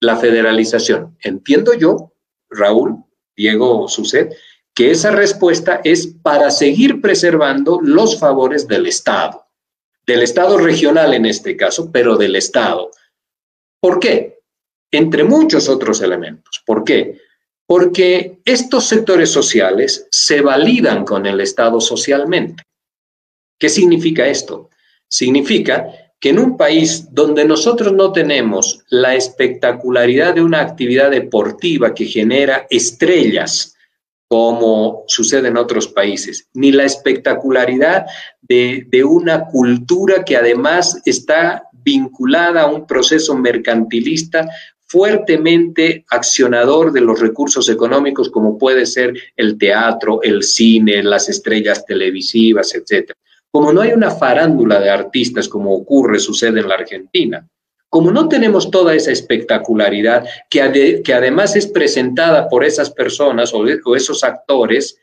la federalización. Entiendo yo, Raúl, Diego Suced, que esa respuesta es para seguir preservando los favores del Estado, del Estado regional en este caso, pero del Estado. ¿Por qué? Entre muchos otros elementos. ¿Por qué? Porque estos sectores sociales se validan con el Estado socialmente. ¿Qué significa esto? Significa que en un país donde nosotros no tenemos la espectacularidad de una actividad deportiva que genera estrellas, como sucede en otros países, ni la espectacularidad de, una cultura que además está vinculada a un proceso mercantilista fuertemente accionador de los recursos económicos como puede ser el teatro, el cine, las estrellas televisivas, etcétera. Como no hay una farándula de artistas como ocurre, sucede en la Argentina, Como no tenemos toda esa espectacularidad que, además es presentada por esas personas o, o esos actores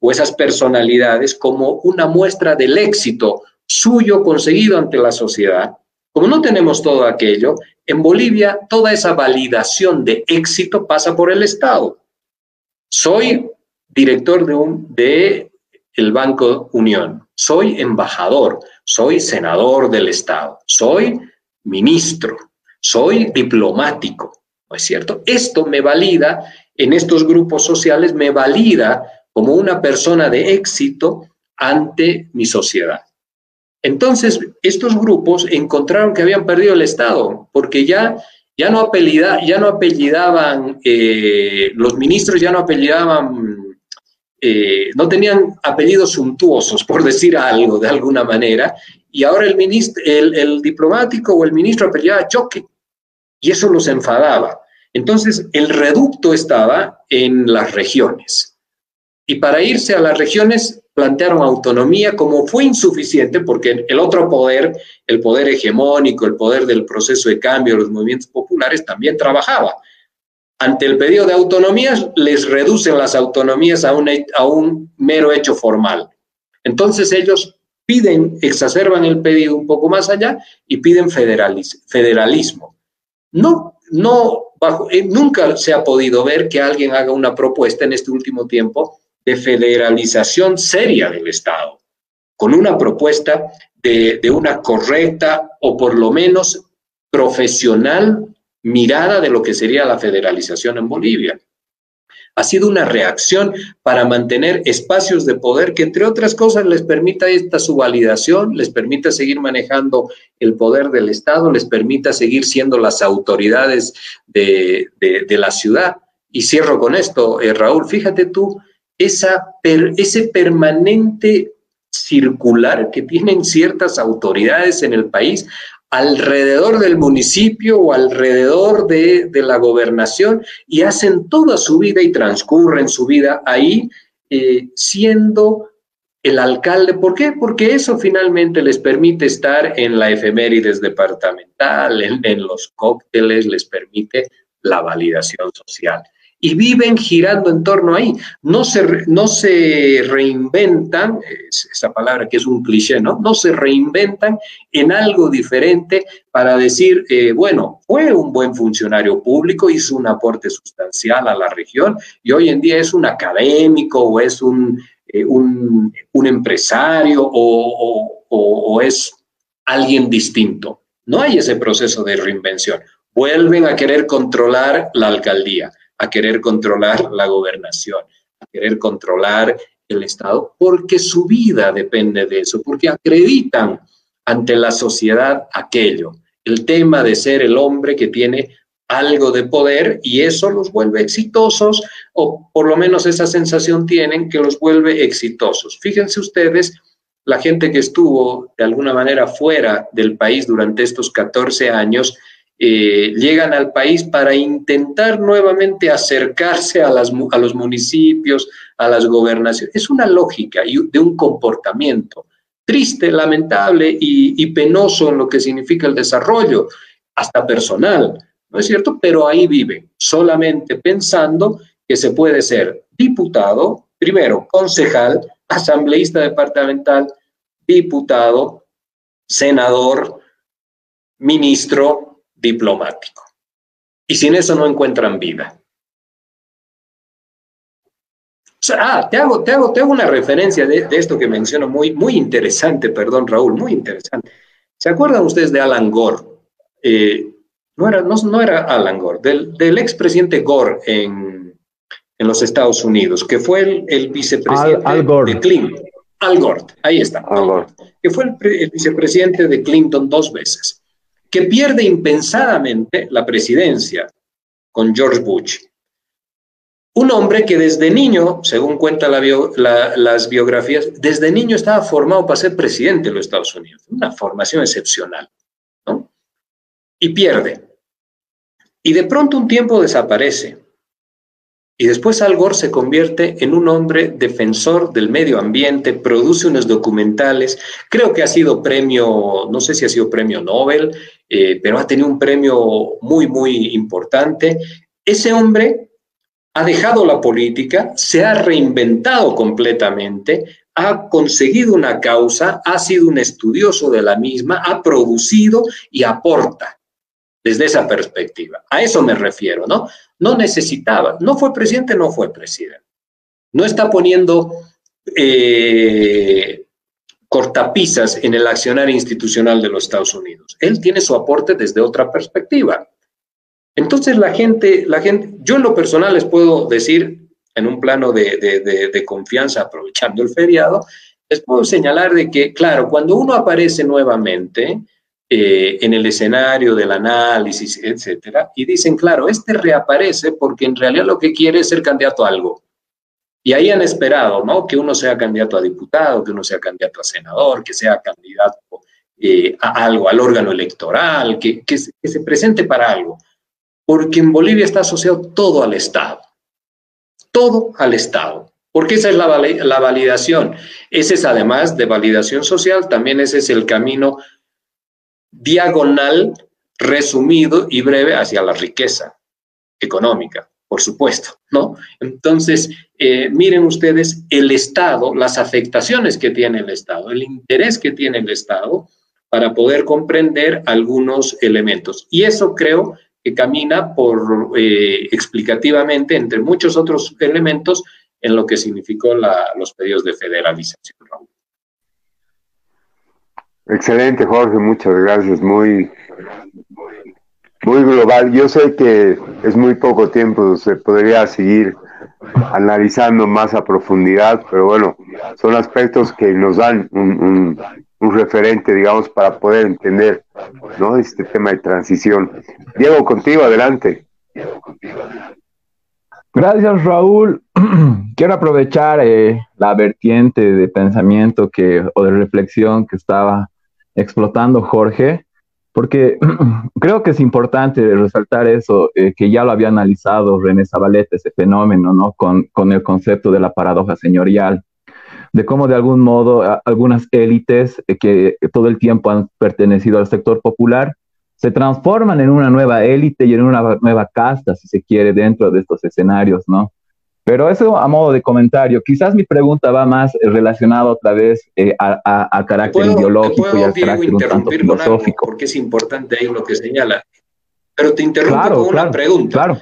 o esas personalidades como una muestra del éxito suyo conseguido ante la sociedad, como no tenemos todo aquello, en Bolivia toda esa validación de éxito pasa por el Estado. Soy director de, un, de el Banco Unión, soy embajador, soy senador del Estado, soy ministro, soy diplomático, ¿no es cierto? Esto me valida, en estos grupos sociales me valida como una persona de éxito ante mi sociedad. Entonces, estos grupos encontraron que habían perdido el Estado, porque ya, ya, no, ya no apellidaban, eh, los ministros ya no apellidaban, eh, no tenían apellidos suntuosos, por decir algo de alguna manera, y ahora el, ministro, el, diplomático o el ministro apellidaba Choque, y eso los enfadaba. Entonces, el reducto estaba en las regiones. Y para irse a las regiones plantearon autonomía como fue insuficiente porque el otro poder, el poder hegemónico, el poder del proceso de cambio los movimientos populares también trabajaba. Ante el pedido de autonomías, les reducen las autonomías a un, a un mero hecho formal. Entonces ellos piden, exacerban el pedido un poco más allá y piden federalismo. No, no, eh, nunca se ha podido ver que alguien haga una propuesta en este último tiempo de federalización seria del Estado, con una propuesta de, una correcta o por lo menos profesional mirada de lo que sería la federalización en Bolivia. Ha sido una reacción para mantener espacios de poder que, entre otras cosas, les permita esta su validación, les permita seguir manejando el poder del Estado, les permita seguir siendo las autoridades de, la ciudad. Y cierro con esto, eh, Raúl, fíjate tú esa ese permanente circular que tienen ciertas autoridades en el país alrededor del municipio o alrededor de, la gobernación y hacen toda su vida y transcurren su vida ahí eh, siendo el alcalde. ¿Por qué? Porque eso finalmente les permite estar en la efemérides departamental, en los cócteles, les permite la validación social y viven girando en torno ahí. No se, no se reinventan, esa palabra que es un cliché, ¿no? No se reinventan en algo diferente para decir, eh, bueno, fue un buen funcionario público, hizo un aporte sustancial a la región y hoy en día es un académico o es un, eh, un, empresario o, o es alguien distinto. No hay ese proceso de reinvención. Vuelven a querer controlar la alcaldía a querer controlar la gobernación, a querer controlar el Estado, porque su vida depende de eso, porque acreditan ante la sociedad aquello, el tema de ser el hombre que tiene algo de poder y eso los vuelve exitosos, o por lo menos esa sensación tienen que los vuelve exitosos. Fíjense ustedes, la gente que estuvo de alguna manera fuera del país durante estos 14 años, eh, llegan al país para intentar nuevamente acercarse a, las, a los municipios, a las gobernaciones. Es una lógica de un comportamiento triste, lamentable y, y penoso en lo que significa el desarrollo, hasta personal, ¿no es cierto? Pero ahí viven, solamente pensando que se puede ser diputado, primero concejal, asambleísta departamental, diputado, senador, ministro, diplomático. Y sin eso no encuentran vida. ah, te hago, te hago, te hago una referencia de, esto que menciono muy, muy interesante, perdón, Raúl, muy interesante. ¿Se acuerdan ustedes de Alan Gore? Eh, no, era, no, era Alan Gore, del, del expresidente Gore en, en, los Estados Unidos, que fue el, vicepresidente de Clinton. Al Gore, ahí está. Que fue el vicepresidente de Clinton dos veces que pierde impensadamente la presidencia con George Bush. Un hombre que desde niño, según cuentan las biografías, desde niño estaba formado para ser presidente de los Estados Unidos. Una formación excepcional. ¿no? Y pierde. Y de pronto un tiempo desaparece. Y después Al Gore se convierte en un hombre defensor del medio ambiente, produce unos documentales, creo que ha sido premio, no sé si ha sido premio Nobel, eh, pero ha tenido un premio muy, muy importante. Ese hombre ha dejado la política, se ha reinventado completamente, ha conseguido una causa, ha sido un estudioso de la misma, ha producido y aporta desde esa perspectiva. A eso me refiero, ¿no? No necesitaba, no fue presidente, no fue presidente. No está poniendo eh, cortapisas en el accionar institucional de los Estados Unidos. Él tiene su aporte desde otra perspectiva. Entonces la gente, la gente, yo en lo personal les puedo decir, en un plano de, de confianza, aprovechando el feriado, les puedo señalar de que, claro, cuando uno aparece nuevamente, eh, en el escenario del análisis, etcétera, y dicen, claro, este reaparece porque en realidad lo que quiere es ser candidato a algo. Y ahí han esperado, ¿no? Que uno sea candidato a diputado, que uno sea candidato a senador, que sea candidato eh, a algo, al órgano electoral, que, que, se presente para algo. Porque en Bolivia está asociado todo al Estado. Todo al Estado. Porque esa es la, la validación. Ese es además de validación social, también ese es el camino diagonal, resumido y breve hacia la riqueza económica, por supuesto, ¿no? Entonces, eh, miren ustedes el Estado, las afectaciones que tiene el Estado, el interés que tiene el Estado para poder comprender algunos elementos. Y eso creo que camina por eh, explicativamente, entre muchos otros elementos, en lo que significó los pedidos de federalización. Excelente, Jorge, muchas gracias. Muy, muy global. Yo sé que es muy poco tiempo, se podría seguir analizando más a profundidad, pero bueno, son aspectos que nos dan un, un, referente, digamos, para poder entender ¿no? este tema de transición. Diego, contigo, adelante. Gracias, Raúl. Quiero aprovechar eh, la vertiente de pensamiento que, o de reflexión que estaba explotando Jorge, porque creo que es importante resaltar eso, eh, que ya lo había analizado René Zabaleta, ese fenómeno, ¿no? Con, con el concepto de la paradoja señorial, de cómo de algún modo algunas élites eh, que todo el tiempo han pertenecido al sector popular se transforman en una nueva élite y en una nueva casta, si se quiere, dentro de estos escenarios, ¿no? Pero eso a modo de comentario. Quizás mi pregunta va más eh, relacionada otra vez eh, a, carácter ideológico y al carácter un tanto filosófico. porque es importante ahí lo que señala. Pero te interrumpo con una pregunta. Claro.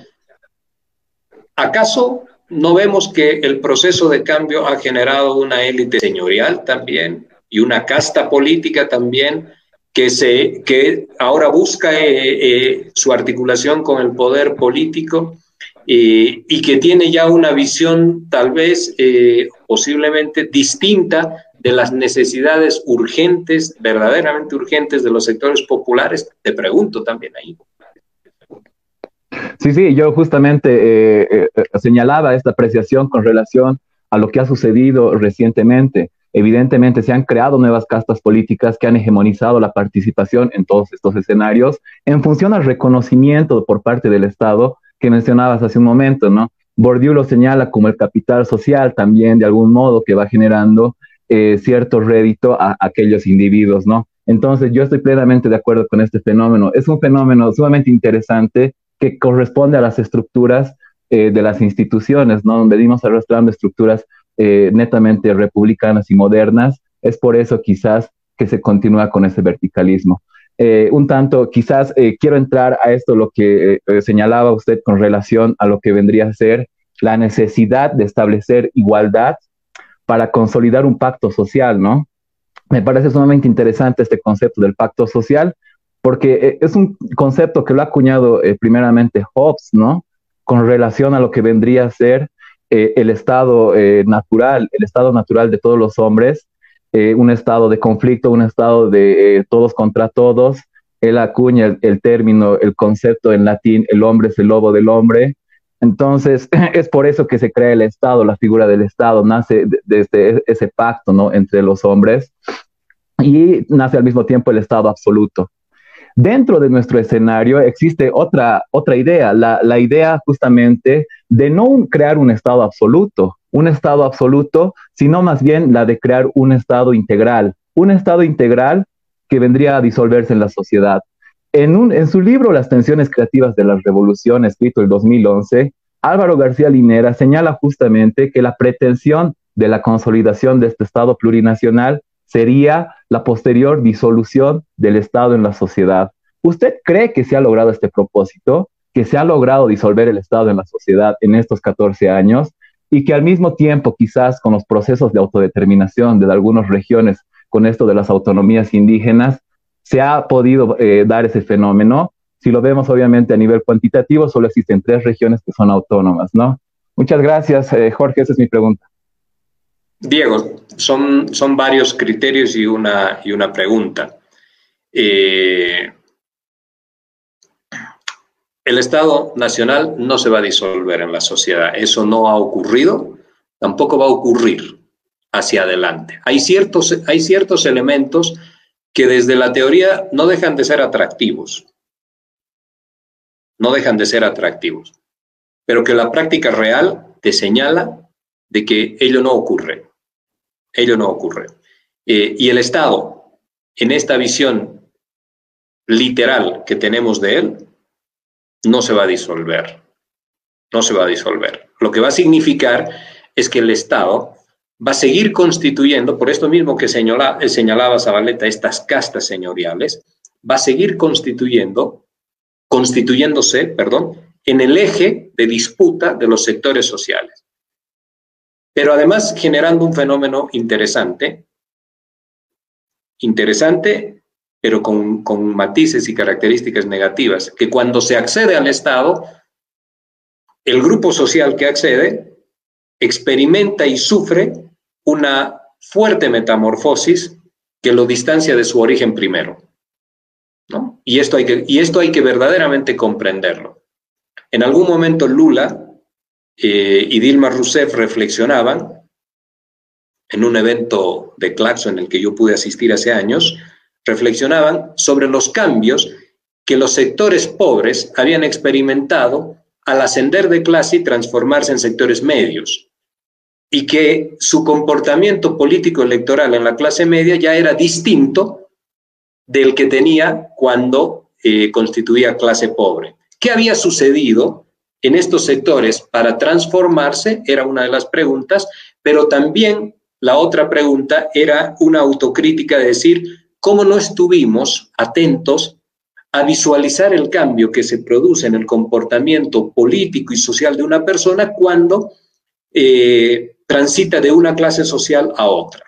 ¿Acaso no vemos que el proceso de cambio ha generado una élite señorial también y una casta política también que, se, que ahora busca eh, su articulación con el poder político? Eh, y que tiene ya una visión tal vez eh, posiblemente distinta de las necesidades urgentes, verdaderamente urgentes de los sectores populares? Te pregunto también ahí. Sí, sí, yo justamente eh, señalaba esta apreciación con relación a lo que ha sucedido recientemente. Evidentemente se han creado nuevas castas políticas que han hegemonizado la participación en todos estos escenarios en función al reconocimiento por parte del Estado que mencionabas hace un momento, ¿no? Bourdieu lo señala como el capital social también, de algún modo, que va generando eh, cierto rédito a, aquellos individuos, ¿no? Entonces, yo estoy plenamente de acuerdo con este fenómeno. Es un fenómeno sumamente interesante que corresponde a las estructuras eh, de las instituciones, ¿no? Venimos arrastrando estructuras eh, netamente republicanas y modernas. Es por eso quizás que se continúa con ese verticalismo. Eh, un tanto, quizás eh, quiero entrar a esto, lo que eh, señalaba usted con relación a lo que vendría a ser la necesidad de establecer igualdad para consolidar un pacto social, ¿no? Me parece sumamente interesante este concepto del pacto social, porque es un concepto que lo ha acuñado primeramente Hobbes, ¿no? Con relación a lo que vendría a ser el estado natural, el estado natural de todos los hombres, eh, un estado de conflicto, un estado de eh, todos contra todos. Él acuña el, término, el concepto en latín, el hombre es el lobo del hombre. Entonces, es por eso que se crea el Estado, la figura del Estado, nace desde ese pacto ¿no? entre los hombres y nace al mismo tiempo el Estado absoluto. Dentro de nuestro escenario existe otra, otra idea, la, la idea justamente de no crear un Estado absoluto, un Estado absoluto, sino más bien la de crear un Estado integral, un Estado integral que vendría a disolverse en la sociedad. En, un, en su libro Las tensiones creativas de la revolución, escrito en 2011, Álvaro García Linera señala justamente que la pretensión de la consolidación de este Estado plurinacional sería la posterior disolución del Estado en la sociedad. ¿Usted cree que se ha logrado este propósito? ¿Que se ha logrado disolver el Estado en la sociedad en estos 14 años? Y que al mismo tiempo, quizás con los procesos de autodeterminación de algunas regiones, con esto de las autonomías indígenas, se ha podido eh, dar ese fenómeno. Si lo vemos obviamente a nivel cuantitativo, solo existen tres regiones que son autónomas, ¿no? Muchas gracias, eh, Jorge, esa es mi pregunta. Diego, son, son varios criterios y una, y una pregunta. Eh, el Estado Nacional no se va a disolver en la sociedad. Eso no ha ocurrido, tampoco va a ocurrir hacia adelante. Hay ciertos, hay ciertos elementos que desde la teoría no dejan de ser atractivos. No dejan de ser atractivos. Pero que la práctica real te señala de que ello no ocurre. Ello no ocurre. Eh, y el Estado, en esta visión literal que tenemos de él, no se va a disolver. No se va a disolver. Lo que va a significar es que el Estado va a seguir constituyendo, por esto mismo que señala, eh, señalaba Zabaleta, estas castas señoriales, va a seguir constituyendo, constituyéndose, perdón, en el eje de disputa de los sectores sociales pero además generando un fenómeno interesante, interesante, pero con, matices y características negativas, que cuando se accede al Estado, el grupo social que accede experimenta y sufre una fuerte metamorfosis que lo distancia de su origen primero. Y, esto hay que, y esto hay que verdaderamente comprenderlo. En algún momento Lula eh, y Dilma Rousseff reflexionaban en un evento de Claxo en el que yo pude asistir hace años, reflexionaban sobre los cambios que los sectores pobres habían experimentado al ascender de clase y transformarse en sectores medios, y que su comportamiento político electoral en la clase media ya era distinto del que tenía cuando eh, constituía clase pobre. ¿Qué había sucedido en estos sectores para transformarse era una de las preguntas, pero también la otra pregunta era una autocrítica de decir cómo no estuvimos atentos a visualizar el cambio que se produce en el comportamiento político y social de una persona cuando eh, transita de una clase social a otra.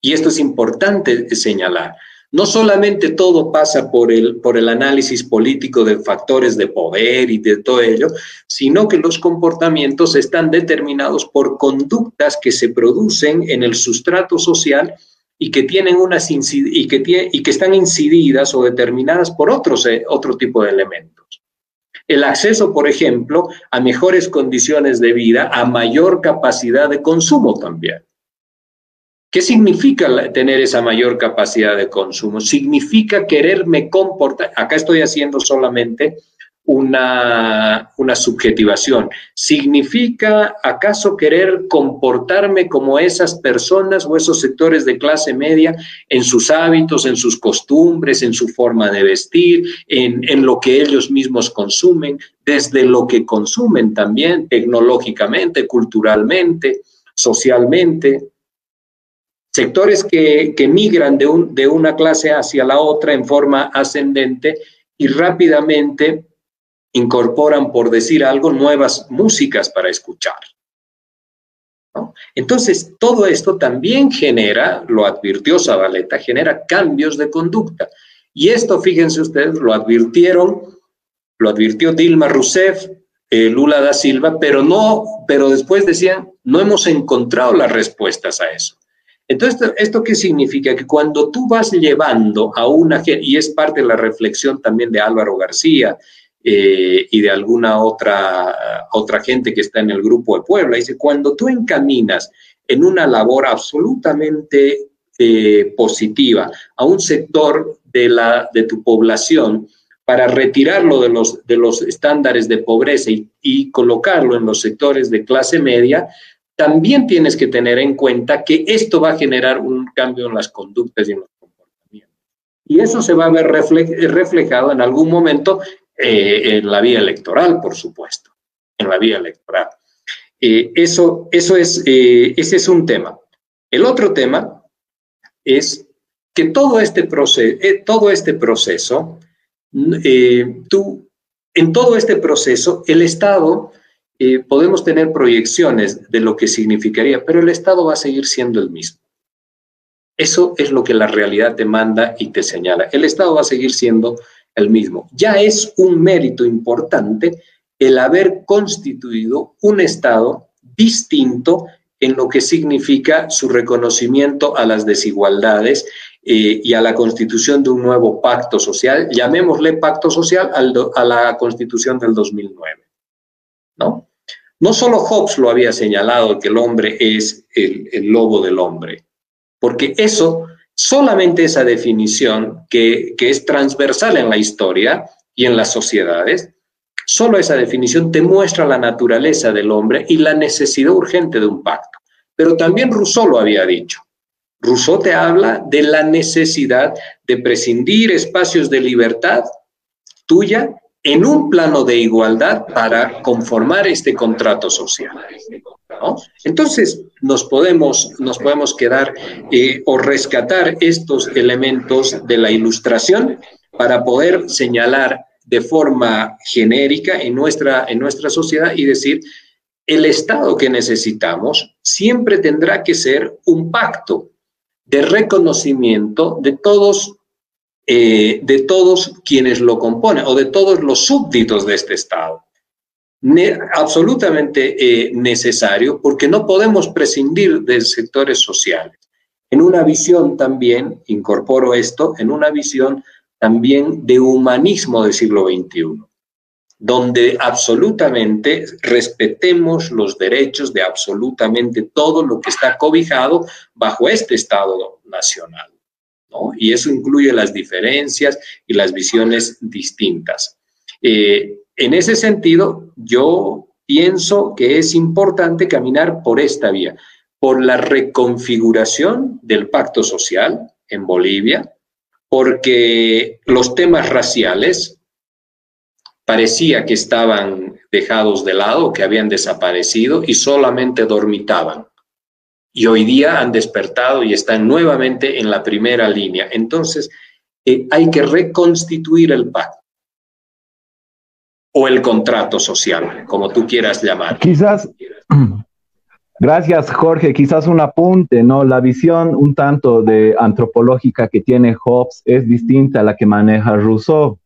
Y esto es importante señalar. No solamente todo pasa por el, por el análisis político de factores de poder y de todo ello, sino que los comportamientos están determinados por conductas que se producen en el sustrato social y que tienen unas y que, y que están incididas o determinadas por otros, eh, otro tipo de elementos. El acceso, por ejemplo, a mejores condiciones de vida, a mayor capacidad de consumo también. ¿Qué significa tener esa mayor capacidad de consumo? Significa quererme comportar, acá estoy haciendo solamente una, una subjetivación. ¿Significa acaso querer comportarme como esas personas o esos sectores de clase media en sus hábitos, en sus costumbres, en su forma de vestir, en, en lo que ellos mismos consumen, desde lo que consumen también tecnológicamente, culturalmente, socialmente? Sectores que, migran de, un, de una clase hacia la otra en forma ascendente y rápidamente incorporan, por decir algo, nuevas músicas para escuchar. Entonces, todo esto también genera, lo advirtió Zabaleta, genera cambios de conducta. Y esto, fíjense ustedes, lo advirtieron, lo advirtió Dilma Rousseff, eh, Lula da Silva, pero no, pero después decían, no hemos encontrado las respuestas a eso. Entonces, ¿esto qué significa? Que cuando tú vas llevando a una gente, y es parte de la reflexión también de Álvaro García eh, y de alguna otra, otra gente que está en el grupo de Puebla, dice, cuando tú encaminas en una labor absolutamente eh, positiva a un sector de, la, de tu población para retirarlo de los, de los estándares de pobreza y, y colocarlo en los sectores de clase media, también tienes que tener en cuenta que esto va a generar un cambio en las conductas y en los comportamientos. Y eso se va a ver reflejado en algún momento eh, en la vía electoral, por supuesto, en la vía electoral. Eh, eso, eso es, eh, ese es un tema. El otro tema es que todo este proceso, todo este proceso tú, en todo este proceso, el Estado, podemos tener proyecciones de lo que significaría, pero el Estado va a seguir siendo el mismo. Eso es lo que la realidad te manda y te señala. El Estado va a seguir siendo el mismo. Ya es un mérito importante el haber constituido un Estado distinto en lo que significa su reconocimiento a las desigualdades eh, y a la constitución de un nuevo pacto social, llamémosle pacto social a la constitución del 2009. ¿No? no solo Hobbes lo había señalado que el hombre es el, lobo del hombre, porque eso Solamente esa definición, que, es transversal en la historia y en las sociedades, solo esa definición te muestra la naturaleza del hombre y la necesidad urgente de un pacto. Pero también Rousseau lo había dicho. Rousseau te habla de la necesidad de prescindir espacios de libertad tuya en un plano de igualdad para conformar este contrato social. Entonces, nos podemos, nos podemos quedar eh, o rescatar estos elementos de la ilustración para poder señalar de forma genérica en nuestra, en nuestra sociedad y decir, el Estado que necesitamos siempre tendrá que ser un pacto de reconocimiento de todos, eh, de todos quienes lo componen o de todos los súbditos de este Estado absolutamente eh, necesario porque no podemos prescindir de sectores sociales. En una visión también, incorporo esto, en una visión también de humanismo del siglo XXI, donde absolutamente respetemos los derechos de absolutamente todo lo que está cobijado bajo este Estado nacional. Y eso incluye las diferencias y las visiones distintas. Eh, en ese sentido, yo pienso que es importante caminar por esta vía, por la reconfiguración del pacto social en Bolivia, porque los temas raciales parecía que estaban dejados de lado, que habían desaparecido y solamente dormitaban. Y hoy día han despertado y están nuevamente en la primera línea. Entonces, eh, hay que reconstituir el pacto o el contrato social, como tú quieras llamar. Quizás, gracias Jorge, quizás un apunte, ¿no? La visión un tanto de antropológica que tiene Hobbes es distinta a la que maneja Rousseau.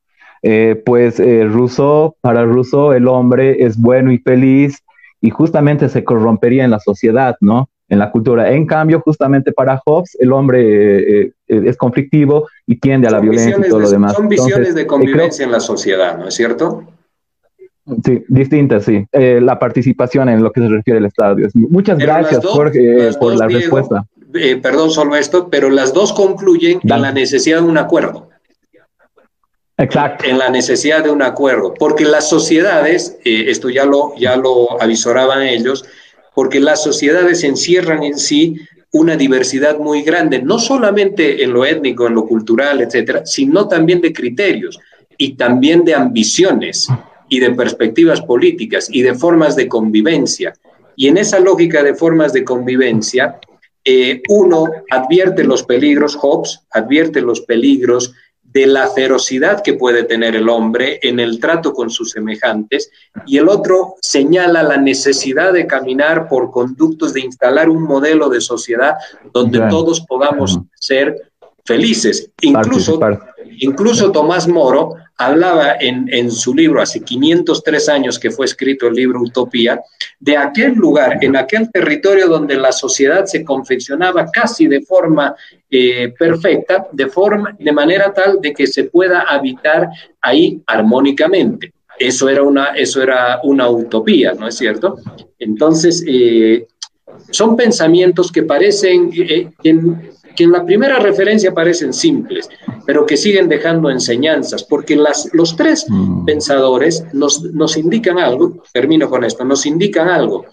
Eh, pues eh, Rousseau, para Rousseau el hombre es bueno y feliz y justamente se corrompería en la sociedad, ¿no? En la cultura. En cambio, justamente para Hobbes, el hombre eh, es conflictivo y tiende a la violencia y todo lo demás. Son visiones de convivencia en la sociedad, ¿no es cierto? Sí, distinta, sí. Eh, la participación en lo que se refiere al estadio. Muchas gracias, Jorge, por la respuesta. Eh, perdón, solo esto, pero las dos concluyen en la necesidad de un acuerdo. Exacto. En la necesidad de un acuerdo, porque las sociedades, eh, esto ya lo, ya lo avisoraban ellos, porque las sociedades encierran en sí una diversidad muy grande, no solamente en lo étnico, en lo cultural, etcétera, sino también de criterios y también de ambiciones y de perspectivas políticas y de formas de convivencia. Y en esa lógica de formas de convivencia, eh, uno advierte los peligros, Hobbes advierte los peligros de la ferocidad que puede tener el hombre en el trato con sus semejantes y el otro señala la necesidad de caminar por conductos, de instalar un modelo de sociedad donde todos podamos ser felices. Incluso, incluso Tomás Moro hablaba en, su libro, hace 503 años que fue escrito el libro Utopía, de aquel lugar, en aquel territorio donde la sociedad se confeccionaba casi de forma eh, perfecta, de, forma, de manera tal de que se pueda habitar ahí armónicamente. Eso era una, eso era una utopía, ¿no es cierto? Entonces, eh, son pensamientos que parecen, eh, que, en, la primera referencia parecen simples, pero que siguen dejando enseñanzas, porque las, los tres mm. pensadores nos, nos indican algo, termino con esto, nos indican algo.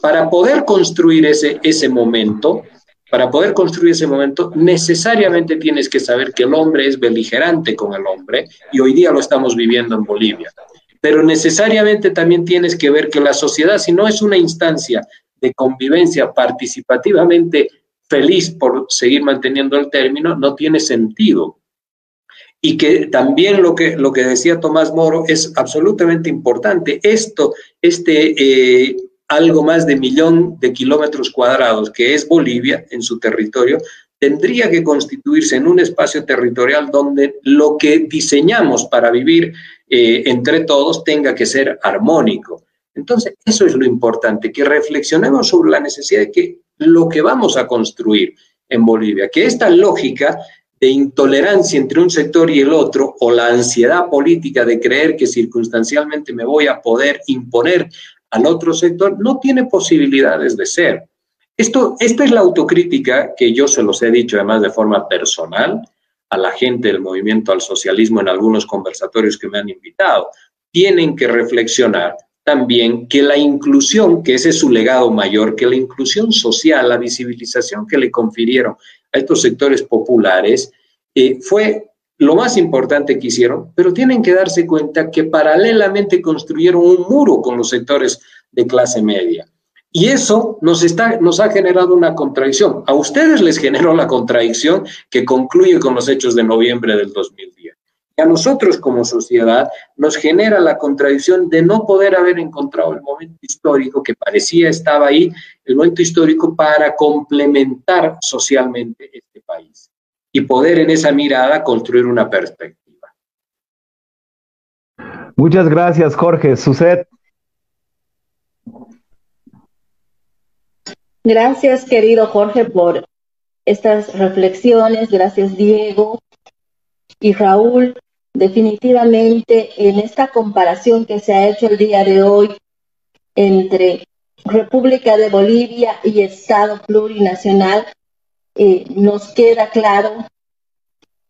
Para poder construir ese, ese momento, para poder construir ese momento, necesariamente tienes que saber que el hombre es beligerante con el hombre, y hoy día lo estamos viviendo en Bolivia. Pero necesariamente también tienes que ver que la sociedad, si no es una instancia de convivencia participativamente feliz por seguir manteniendo el término, no tiene sentido. Y que también lo que, lo que decía Tomás Moro es absolutamente importante. Esto, este eh, algo más de millón de kilómetros cuadrados que es Bolivia en su territorio, tendría que constituirse en un espacio territorial donde lo que diseñamos para vivir eh, entre todos tenga que ser armónico. Entonces, eso es lo importante, que reflexionemos sobre la necesidad de que lo que vamos a construir en Bolivia, que esta lógica de intolerancia entre un sector y el otro, o la ansiedad política de creer que circunstancialmente me voy a poder imponer al otro sector, no tiene posibilidades de ser. Esto, esta es la autocrítica que yo se los he dicho además de forma personal a la gente del movimiento al socialismo en algunos conversatorios que me han invitado. Tienen que reflexionar también que la inclusión, que ese es su legado mayor, que la inclusión social, la visibilización que le confirieron a estos sectores populares, eh, fue lo más importante que hicieron, pero tienen que darse cuenta que paralelamente construyeron un muro con los sectores de clase media. Y eso nos, está, nos ha generado una contradicción. A ustedes les generó la contradicción que concluye con los hechos de noviembre del 2010. Y a nosotros como sociedad nos genera la contradicción de no poder haber encontrado el momento histórico que parecía estaba ahí, el momento histórico para complementar socialmente este país y poder en esa mirada construir una perspectiva. Muchas gracias, Jorge. Suset. Gracias, querido Jorge, por estas reflexiones. Gracias, Diego y Raúl. Definitivamente, en esta comparación que se ha hecho el día de hoy entre República de Bolivia y Estado plurinacional, eh, nos queda claro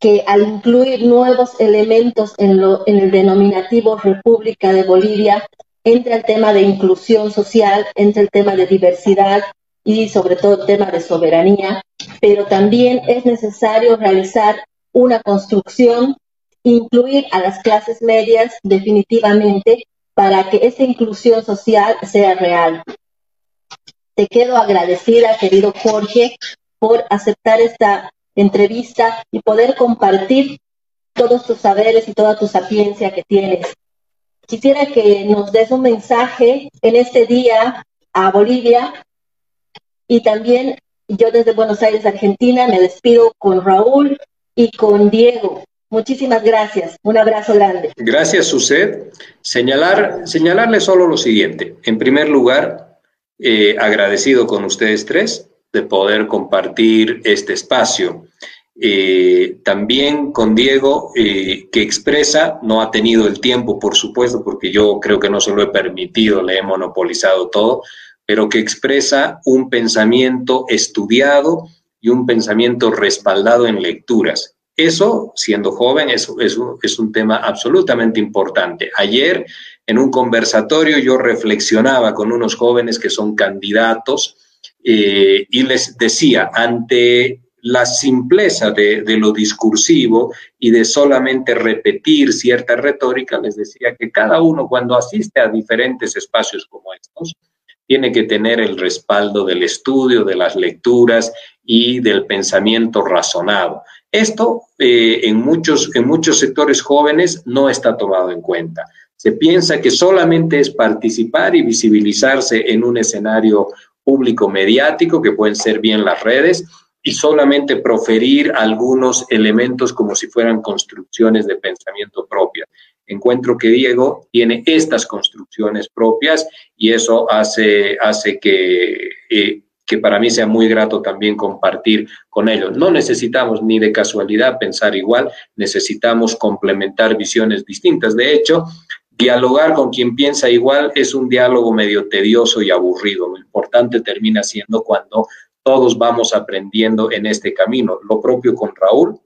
que al incluir nuevos elementos en, en el denominativo República de Bolivia, entra el tema de inclusión social, entra el tema de diversidad, y sobre todo el tema de soberanía, pero también es necesario realizar una construcción, incluir a las clases medias definitivamente para que esa inclusión social sea real. Te quedo agradecida, querido Jorge, por aceptar esta entrevista y poder compartir todos tus saberes y toda tu sapiencia que tienes. Quisiera que nos des un mensaje en este día a Bolivia y también yo desde Buenos Aires, Argentina, me despido con Raúl y con Diego. Muchísimas gracias. Un abrazo grande. Gracias, Suset. Señalar, señalarle solo lo siguiente. En primer lugar, eh, agradecido con ustedes tres de poder compartir este espacio. Eh, también con Diego, eh, que expresa, no ha tenido el tiempo, por supuesto, porque yo creo que no se lo he permitido, le he monopolizado todo, pero que expresa un pensamiento estudiado y un pensamiento respaldado en lecturas. Eso, siendo joven, es, un tema absolutamente importante. Ayer, en un conversatorio, yo reflexionaba con unos jóvenes que son candidatos eh, y les decía, ante la simpleza de, de, lo discursivo y de solamente repetir cierta retórica, les decía que cada uno cuando asiste a diferentes espacios como estos, tiene que tener el respaldo del estudio, de las lecturas y del pensamiento razonado. Esto eh, en, muchos, en muchos sectores jóvenes no está tomado en cuenta. Se piensa que solamente es participar y visibilizarse en un escenario público mediático, que pueden ser bien las redes, y solamente proferir algunos elementos como si fueran construcciones de pensamiento propias encuentro que Diego tiene estas construcciones propias y eso hace, hace que, eh, que para mí sea muy grato también compartir con ellos. No necesitamos ni de casualidad pensar igual, necesitamos complementar visiones distintas. De hecho, dialogar con quien piensa igual es un diálogo medio tedioso y aburrido. Lo importante termina siendo cuando todos vamos aprendiendo en este camino. Lo propio con Raúl,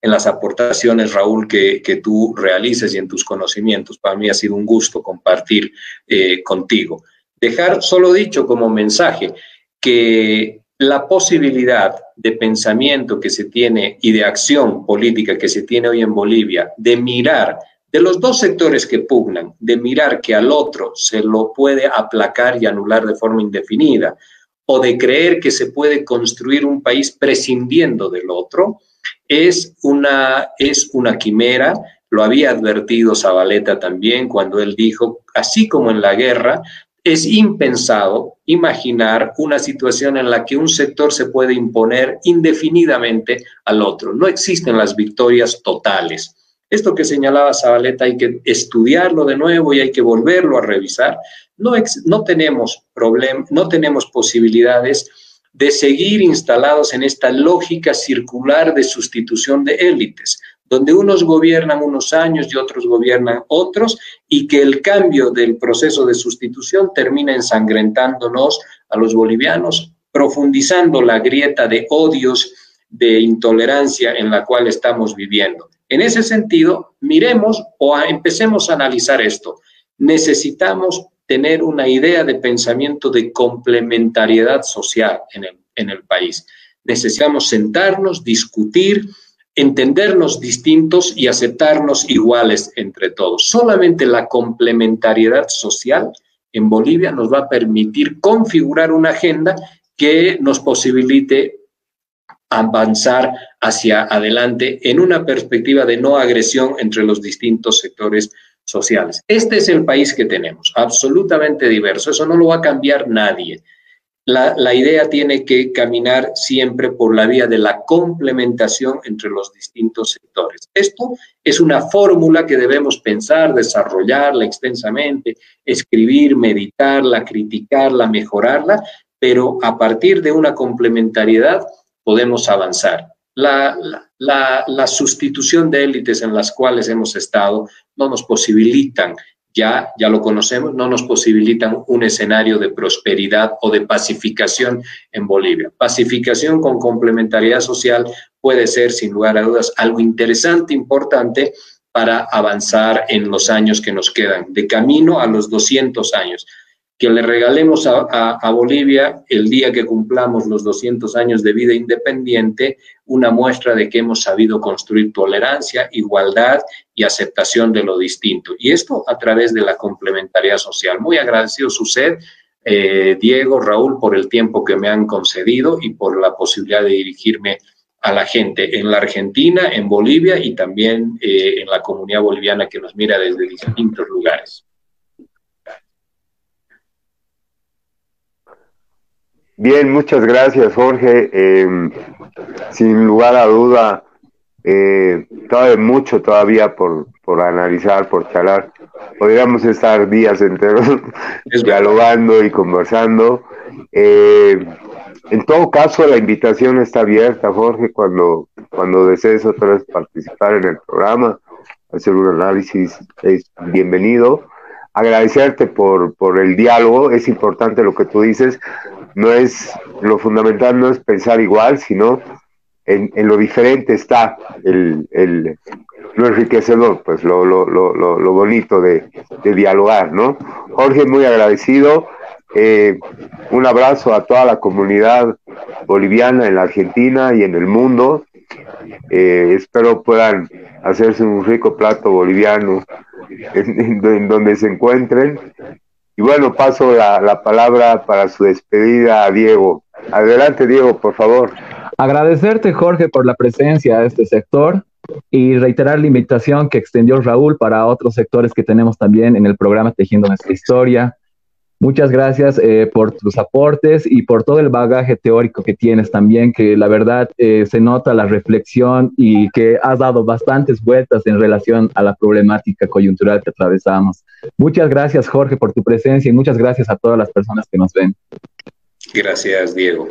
en las aportaciones, Raúl, que, tú realices y en tus conocimientos. Para mí ha sido un gusto compartir eh, contigo. Dejar solo dicho como mensaje que la posibilidad de pensamiento que se tiene y de acción política que se tiene hoy en Bolivia, de mirar de los dos sectores que pugnan, de mirar que al otro se lo puede aplacar y anular de forma indefinida, o de creer que se puede construir un país prescindiendo del otro, es una, es una quimera. Lo había advertido Zabaleta también cuando él dijo, así como en la guerra, es impensado imaginar una situación en la que un sector se puede imponer indefinidamente al otro. No existen las victorias totales. Esto que señalaba Zabaleta hay que estudiarlo de nuevo y hay que volverlo a revisar. No, no tenemos problem, no tenemos posibilidades de seguir instalados en esta lógica circular de sustitución de élites, donde unos gobiernan unos años y otros gobiernan otros, y que el cambio del proceso de sustitución termina ensangrentándonos a los bolivianos, profundizando la grieta de odios, de intolerancia en la cual estamos viviendo. En ese sentido, miremos o empecemos a analizar esto. Necesitamos tener una idea de pensamiento de complementariedad social en el, en el país. Necesitamos sentarnos, discutir, entendernos distintos y aceptarnos iguales entre todos. Solamente la complementariedad social en Bolivia nos va a permitir configurar una agenda que nos posibilite avanzar hacia adelante en una perspectiva de no agresión entre los distintos sectores sociales. Este es el país que tenemos, absolutamente diverso. Eso no lo va a cambiar nadie. La, idea tiene que caminar siempre por la vía de la complementación entre los distintos sectores. Esto es una fórmula que debemos pensar, desarrollarla extensamente, escribir, meditarla, criticarla, mejorarla, pero a partir de una complementariedad podemos avanzar. La, la, sustitución de élites en las cuales hemos estado no nos posibilitan, ya, ya lo conocemos, no nos posibilitan un escenario de prosperidad o de pacificación en Bolivia. Pacificación con complementariedad social puede ser, sin lugar a dudas, algo interesante, importante para avanzar en los años que nos quedan, de camino a los 200 años que le regalemos a, Bolivia el día que cumplamos los 200 años de vida independiente una muestra de que hemos sabido construir tolerancia, igualdad y aceptación de lo distinto. Y esto a través de la complementariedad social. Muy agradecido su eh, Diego, Raúl, por el tiempo que me han concedido y por la posibilidad de dirigirme a la gente en la Argentina, en Bolivia y también eh, en la comunidad boliviana que nos mira desde distintos lugares. Bien, muchas gracias, Jorge. Em, sin lugar a duda, eh, todavía mucho todavía por, por analizar, por charlar. Podríamos estar días enteros dialogando y conversando. Eh, en todo caso, la invitación está abierta, Jorge, cuando, cuando desees otra vez participar en el programa, hacer un análisis, es bienvenido. Agradecerte por, por el diálogo, es importante lo que tú dices, no es, lo fundamental no es pensar igual, sino en, lo diferente está el, el, lo enriquecedor, pues lo, lo, lo, lo bonito de, dialogar, ¿no? Jorge, muy agradecido. Eh, un abrazo a toda la comunidad boliviana en la Argentina y en el mundo. Eh, espero puedan hacerse un rico plato boliviano en donde se encuentren y bueno, paso la, palabra para su despedida a Diego. Adelante, Diego, por favor. Agradecerte, Jorge, por la presencia de este sector y reiterar la invitación que extendió Raúl para otros sectores que tenemos también en el programa Tejiendo Nuestra Historia. Muchas gracias eh, por tus aportes y por todo el bagaje teórico que tienes también, que la verdad eh, se nota la reflexión y que has dado bastantes vueltas en relación a la problemática coyuntural que atravesamos. Muchas gracias, Jorge, por tu presencia y muchas gracias a todas las personas que nos ven. Gracias, Diego.